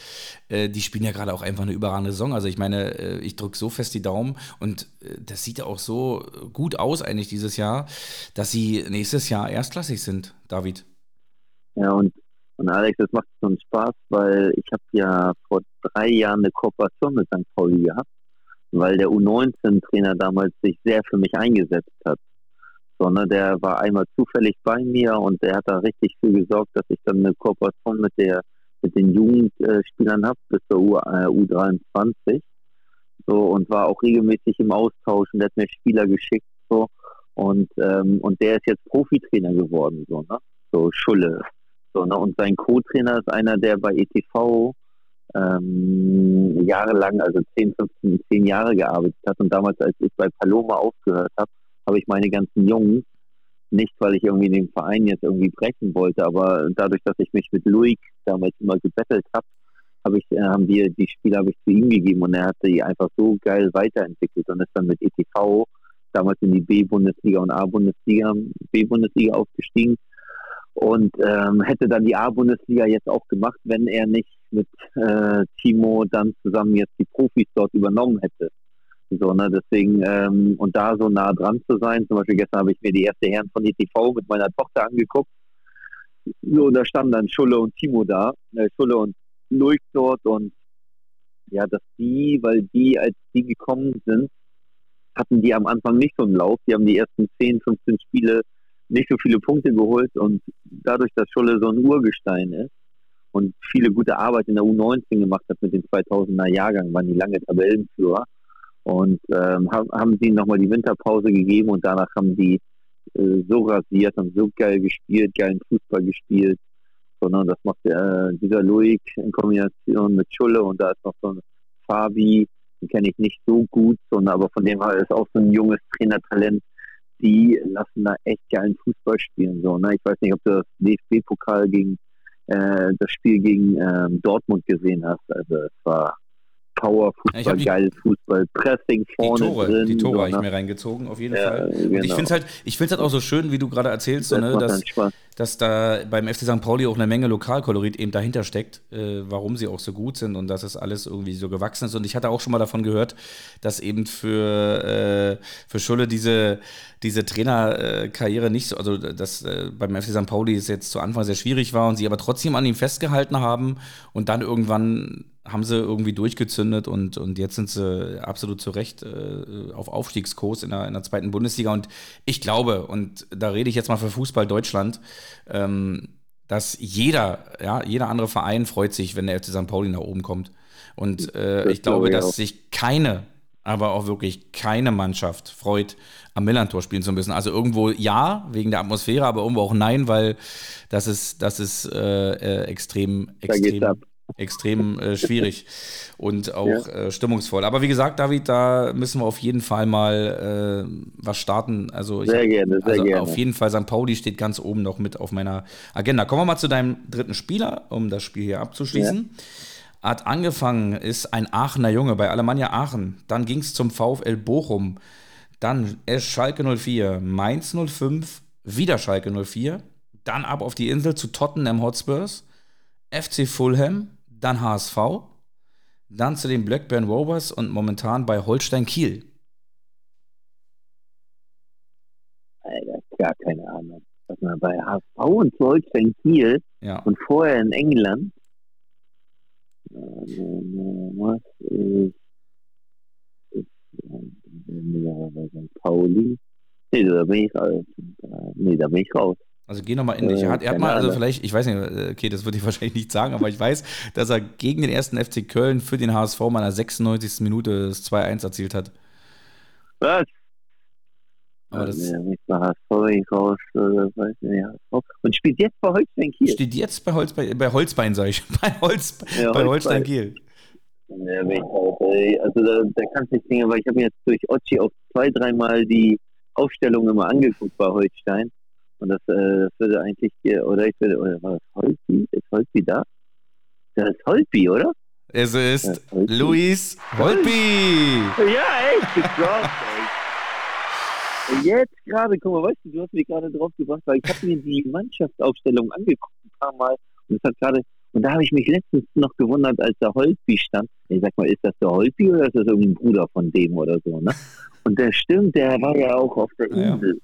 Äh, die spielen ja gerade auch einfach eine überragende Saison. Also ich meine, äh, ich drücke so fest die Daumen und das sieht ja auch so gut aus eigentlich dieses Jahr, dass sie nächstes Jahr erstklassig sind, David. Ja, und, und Alex, das macht schon Spaß, weil ich habe ja vor drei Jahren eine Kooperation mit St. Pauli gehabt weil der U19-Trainer damals sich sehr für mich eingesetzt hat. So, ne, der war einmal zufällig bei mir und der hat da richtig viel gesorgt, dass ich dann eine Kooperation mit der mit den Jugendspielern habe bis zur U, äh, U23. So und war auch regelmäßig im Austausch und der hat mir Spieler geschickt so und ähm, und der ist jetzt Profitrainer geworden so ne so Schulle so ne und sein Co-Trainer ist einer der bei ETV ähm, jahrelang, also 10, 15, 10 Jahre gearbeitet hat. Und damals, als ich bei Paloma aufgehört habe, habe ich meine ganzen Jungs, nicht weil ich irgendwie den Verein jetzt irgendwie brechen wollte, aber dadurch, dass ich mich mit Luik damals immer gebettelt habe, habe ich, äh, haben wir die Spiele habe ich zu ihm gegeben und er hat die einfach so geil weiterentwickelt und ist dann mit ETV damals in die B-Bundesliga und A-Bundesliga, B-Bundesliga aufgestiegen und ähm, hätte dann die A-Bundesliga jetzt auch gemacht, wenn er nicht mit äh, Timo dann zusammen jetzt die Profis dort übernommen hätte. So, ne, deswegen, ähm, und da so nah dran zu sein, zum Beispiel gestern habe ich mir die erste Herren von ETV mit meiner Tochter angeguckt. So, da standen dann Schulle und Timo da, äh, Schulle und Luik dort und ja, dass die, weil die, als die gekommen sind, hatten die am Anfang nicht so einen Lauf. Die haben die ersten 10, 15 Spiele nicht so viele Punkte geholt und dadurch, dass Scholle so ein Urgestein ist und viele gute Arbeit in der U19 gemacht hat mit den 2000er Jahrgang, waren die lange Tabellenführer und ähm, haben sie nochmal die Winterpause gegeben und danach haben die äh, so rasiert und so geil gespielt, geilen Fußball gespielt, sondern das macht äh, dieser Loic in Kombination mit Schulle und da ist noch so ein Fabi, den kenne ich nicht so gut, sondern aber von dem her ist auch so ein junges Trainertalent, die lassen da echt geilen Fußball spielen. So, ne? Ich weiß nicht, ob du das DFB-Pokal gegen äh, das Spiel gegen ähm, Dortmund gesehen hast. Also es war Power-Fußball, geiles Fußball, Pressing vorne die Tore, drin. Die Tore habe ich mir reingezogen, auf jeden ja, Fall. Und genau. ich finde es halt, ich halt auch so schön, wie du gerade erzählst, so, ne, dass, dass da beim FC St. Pauli auch eine Menge Lokalkolorit eben dahinter steckt, äh, warum sie auch so gut sind und dass es alles irgendwie so gewachsen ist. Und ich hatte auch schon mal davon gehört, dass eben für, äh, für Schulle diese, diese Trainerkarriere nicht so, also dass äh, beim FC St. Pauli es jetzt zu Anfang sehr schwierig war und sie aber trotzdem an ihm festgehalten haben und dann irgendwann haben sie irgendwie durchgezündet und, und jetzt sind sie absolut zu Recht äh, auf Aufstiegskurs in der, in der zweiten Bundesliga. Und ich glaube, und da rede ich jetzt mal für Fußball Deutschland, dass jeder, ja, jeder andere Verein freut sich, wenn der FC St. Pauli nach oben kommt. Und äh, ich glaube, dass sich keine, aber auch wirklich keine Mannschaft freut, am Millantor spielen zu müssen. Also irgendwo ja, wegen der Atmosphäre, aber irgendwo auch nein, weil das ist, das ist äh, äh extrem, extrem extrem äh, schwierig und auch ja. äh, stimmungsvoll. Aber wie gesagt, David, da müssen wir auf jeden Fall mal äh, was starten. Also, ich, sehr gerne, sehr also gerne. Auf jeden Fall, St. Pauli steht ganz oben noch mit auf meiner Agenda. Kommen wir mal zu deinem dritten Spieler, um das Spiel hier abzuschließen. Ja. Hat angefangen, ist ein Aachener Junge bei Alemannia Aachen. Dann ging es zum VfL Bochum. Dann S Schalke 04, Mainz 05, wieder Schalke 04. Dann ab auf die Insel zu Tottenham Hotspurs, FC Fulham, dann HSV, dann zu den Blackburn Rovers und momentan bei Holstein Kiel. Alter, gar keine Ahnung. Was man bei HSV und Holstein Kiel ja. und vorher in England. Was ist, ist bei St. Pauli? Nee, da bin ich raus. Nee, da bin ich raus. Also geh nochmal in dich. Er hat, er hat mal, also vielleicht, ich weiß nicht, äh, okay, das würde ich <laughs> wahrscheinlich nicht sagen, aber ich weiß, dass er gegen den ersten FC Köln für den HSV mal in der 96. Minute das 2-1 erzielt hat. Was? Aber das ja, HSV raus, äh, weiß nicht, Und spielt jetzt bei Holstein Kiel. Steht jetzt bei, Holzbein, bei Holzbein, sag ich. <laughs> Bei, Holz, ja, bei Holstein Kiel. Ja, also da, da kannst du nicht sehen, aber ich habe mir jetzt durch Ochi auch zwei, dreimal die Aufstellung immer angeguckt bei Holstein. Und das, äh, das würde eigentlich oder ich würde, oder war das Holpi? Ist Holpi da? Das ist Holpi, oder? Es ist Holpi. Luis Holpi! Ja, echt, getroffen, Und jetzt gerade, guck mal, weißt du, du hast mich gerade drauf gebracht, weil ich habe mir die Mannschaftsaufstellung angeguckt ein paar Mal und es hat gerade, und da habe ich mich letztens noch gewundert, als der Holpi stand. Ich sag mal, ist das der Holpi oder ist das irgendein Bruder von dem oder so, ne? Und der stimmt, der war ja auch auf der Insel.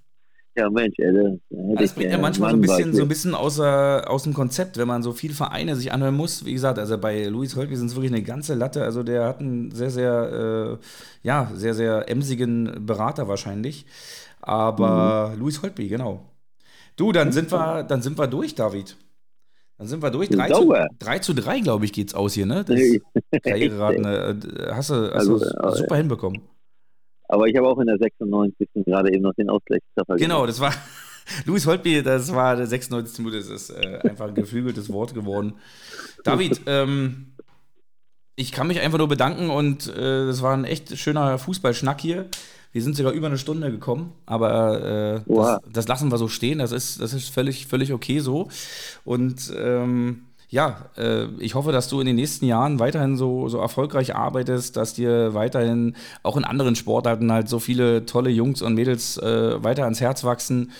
Ja. Ja, Mensch, ey, das, das bringt ja manchmal so ein bisschen, so ein bisschen außer, aus dem Konzept, wenn man so viele Vereine sich anhören muss. Wie gesagt, also bei Luis Holtby sind es wirklich eine ganze Latte. Also der hat einen sehr, sehr, äh, ja, sehr, sehr emsigen Berater wahrscheinlich. Aber mhm. Luis Holtby, genau. Du, dann sind wir, dann sind wir durch, David. Dann sind wir durch. 3 zu, 3 zu 3, glaube ich, geht's aus hier, ne? Das Karriereraten. Äh, hast du, hast also, du super hinbekommen. Aber ich habe auch in der 96. gerade eben noch den Ausgleichstreffer Genau, das war <laughs> Luis Holtby, das war der 96. Minute, das ist äh, einfach ein geflügeltes Wort geworden. David, <laughs> ähm, ich kann mich einfach nur bedanken und äh, das war ein echt schöner Fußballschnack hier. Wir sind sogar über eine Stunde gekommen, aber äh, das, das, lassen wir so stehen. Das ist, das ist völlig, völlig okay so. Und ähm, ja, äh, ich hoffe, dass du in den nächsten Jahren weiterhin so, so erfolgreich arbeitest, dass dir weiterhin auch in anderen Sportarten halt so viele tolle Jungs und Mädels äh, weiter ans Herz wachsen.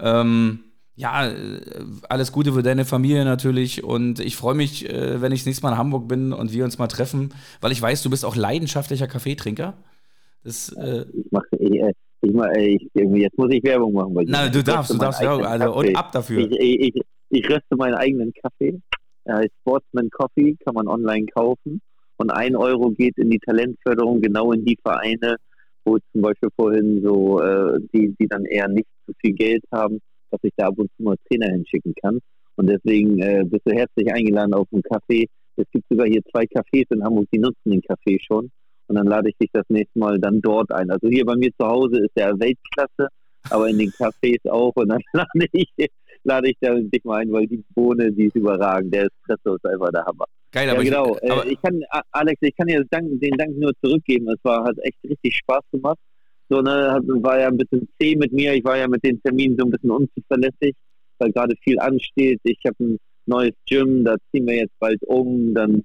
Ähm, ja, äh, alles Gute für deine Familie natürlich und ich freue mich, äh, wenn ich das nächste Mal in Hamburg bin und wir uns mal treffen, weil ich weiß, du bist auch leidenschaftlicher Kaffeetrinker. Das, äh ich mache, äh, ich, mach, ich, jetzt muss ich Werbung machen. Weil Nein, du darfst, du darfst, ja, also, und ab dafür. Ich, ich, ich, ich röste meinen eigenen Kaffee er heißt Sportsman Coffee, kann man online kaufen. Und ein Euro geht in die Talentförderung genau in die Vereine, wo zum Beispiel vorhin so, äh, die, die dann eher nicht so viel Geld haben, dass ich da ab und zu mal Trainer hinschicken kann. Und deswegen äh, bist du herzlich eingeladen auf einen Kaffee. Es gibt sogar hier zwei Cafés in Hamburg, die nutzen den Kaffee schon. Und dann lade ich dich das nächste Mal dann dort ein. Also hier bei mir zu Hause ist der Weltklasse, aber in den Cafés auch. Und dann <laughs> lade ich lade ich dich mal ein, weil die Bohne, die ist überragend. Der Espresso ist einfach der Hammer. Geil, aber ja, genau. Ich, aber ich kann, Alex, ich kann dir Dank, den Dank nur zurückgeben. Es war, hat echt richtig Spaß gemacht. So, ne, war ja ein bisschen zäh mit mir. Ich war ja mit den Terminen so ein bisschen unzuverlässig, weil gerade viel ansteht. Ich habe ein neues Gym, da ziehen wir jetzt bald um. Dann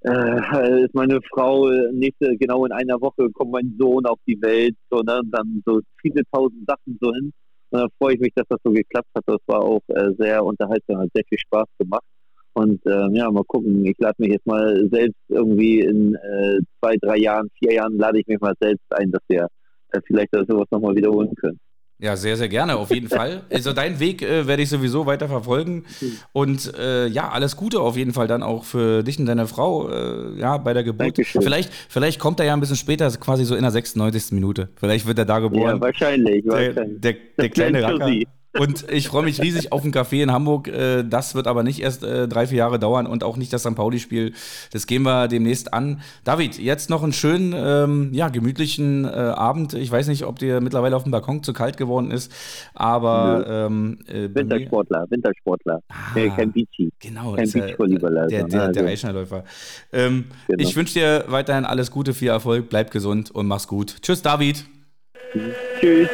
äh, ist meine Frau nächste, genau in einer Woche kommt mein Sohn auf die Welt. So, ne, dann so viele tausend Sachen so hin. Und da freue ich mich, dass das so geklappt hat. Das war auch äh, sehr unterhaltsam, hat sehr viel Spaß gemacht. Und äh, ja, mal gucken. Ich lade mich jetzt mal selbst irgendwie in äh, zwei, drei Jahren, vier Jahren lade ich mich mal selbst ein, dass wir äh, vielleicht sowas nochmal wiederholen können. Ja, sehr, sehr gerne, auf jeden Fall. <laughs> Also deinen Weg äh, werde ich sowieso weiter verfolgen. Und äh, ja, alles Gute auf jeden Fall dann auch für dich und deine Frau äh, ja, bei der Geburt. Vielleicht, vielleicht kommt er ja ein bisschen später, quasi so in der 96. Minute. Vielleicht wird er da geboren. Ja, wahrscheinlich. wahrscheinlich. Der, der, der kleine Racker. Und ich freue mich riesig auf ein Café in Hamburg. Äh, das wird aber nicht erst äh, drei, vier Jahre dauern und auch nicht das St. Pauli-Spiel. Das gehen wir demnächst an. David, jetzt noch einen schönen, ähm, ja, gemütlichen äh, Abend. Ich weiß nicht, ob dir mittlerweile auf dem Balkon zu kalt geworden ist, aber. Ähm, äh, Wintersportler, Wintersportler. Ah, äh, kein Beachy. Genau, kein Beachvolleyball. Der, der, der also. Eichnerläufer. Ähm, genau. Ich wünsche dir weiterhin alles Gute, viel Erfolg, bleib gesund und mach's gut. Tschüss, David. Tschüss.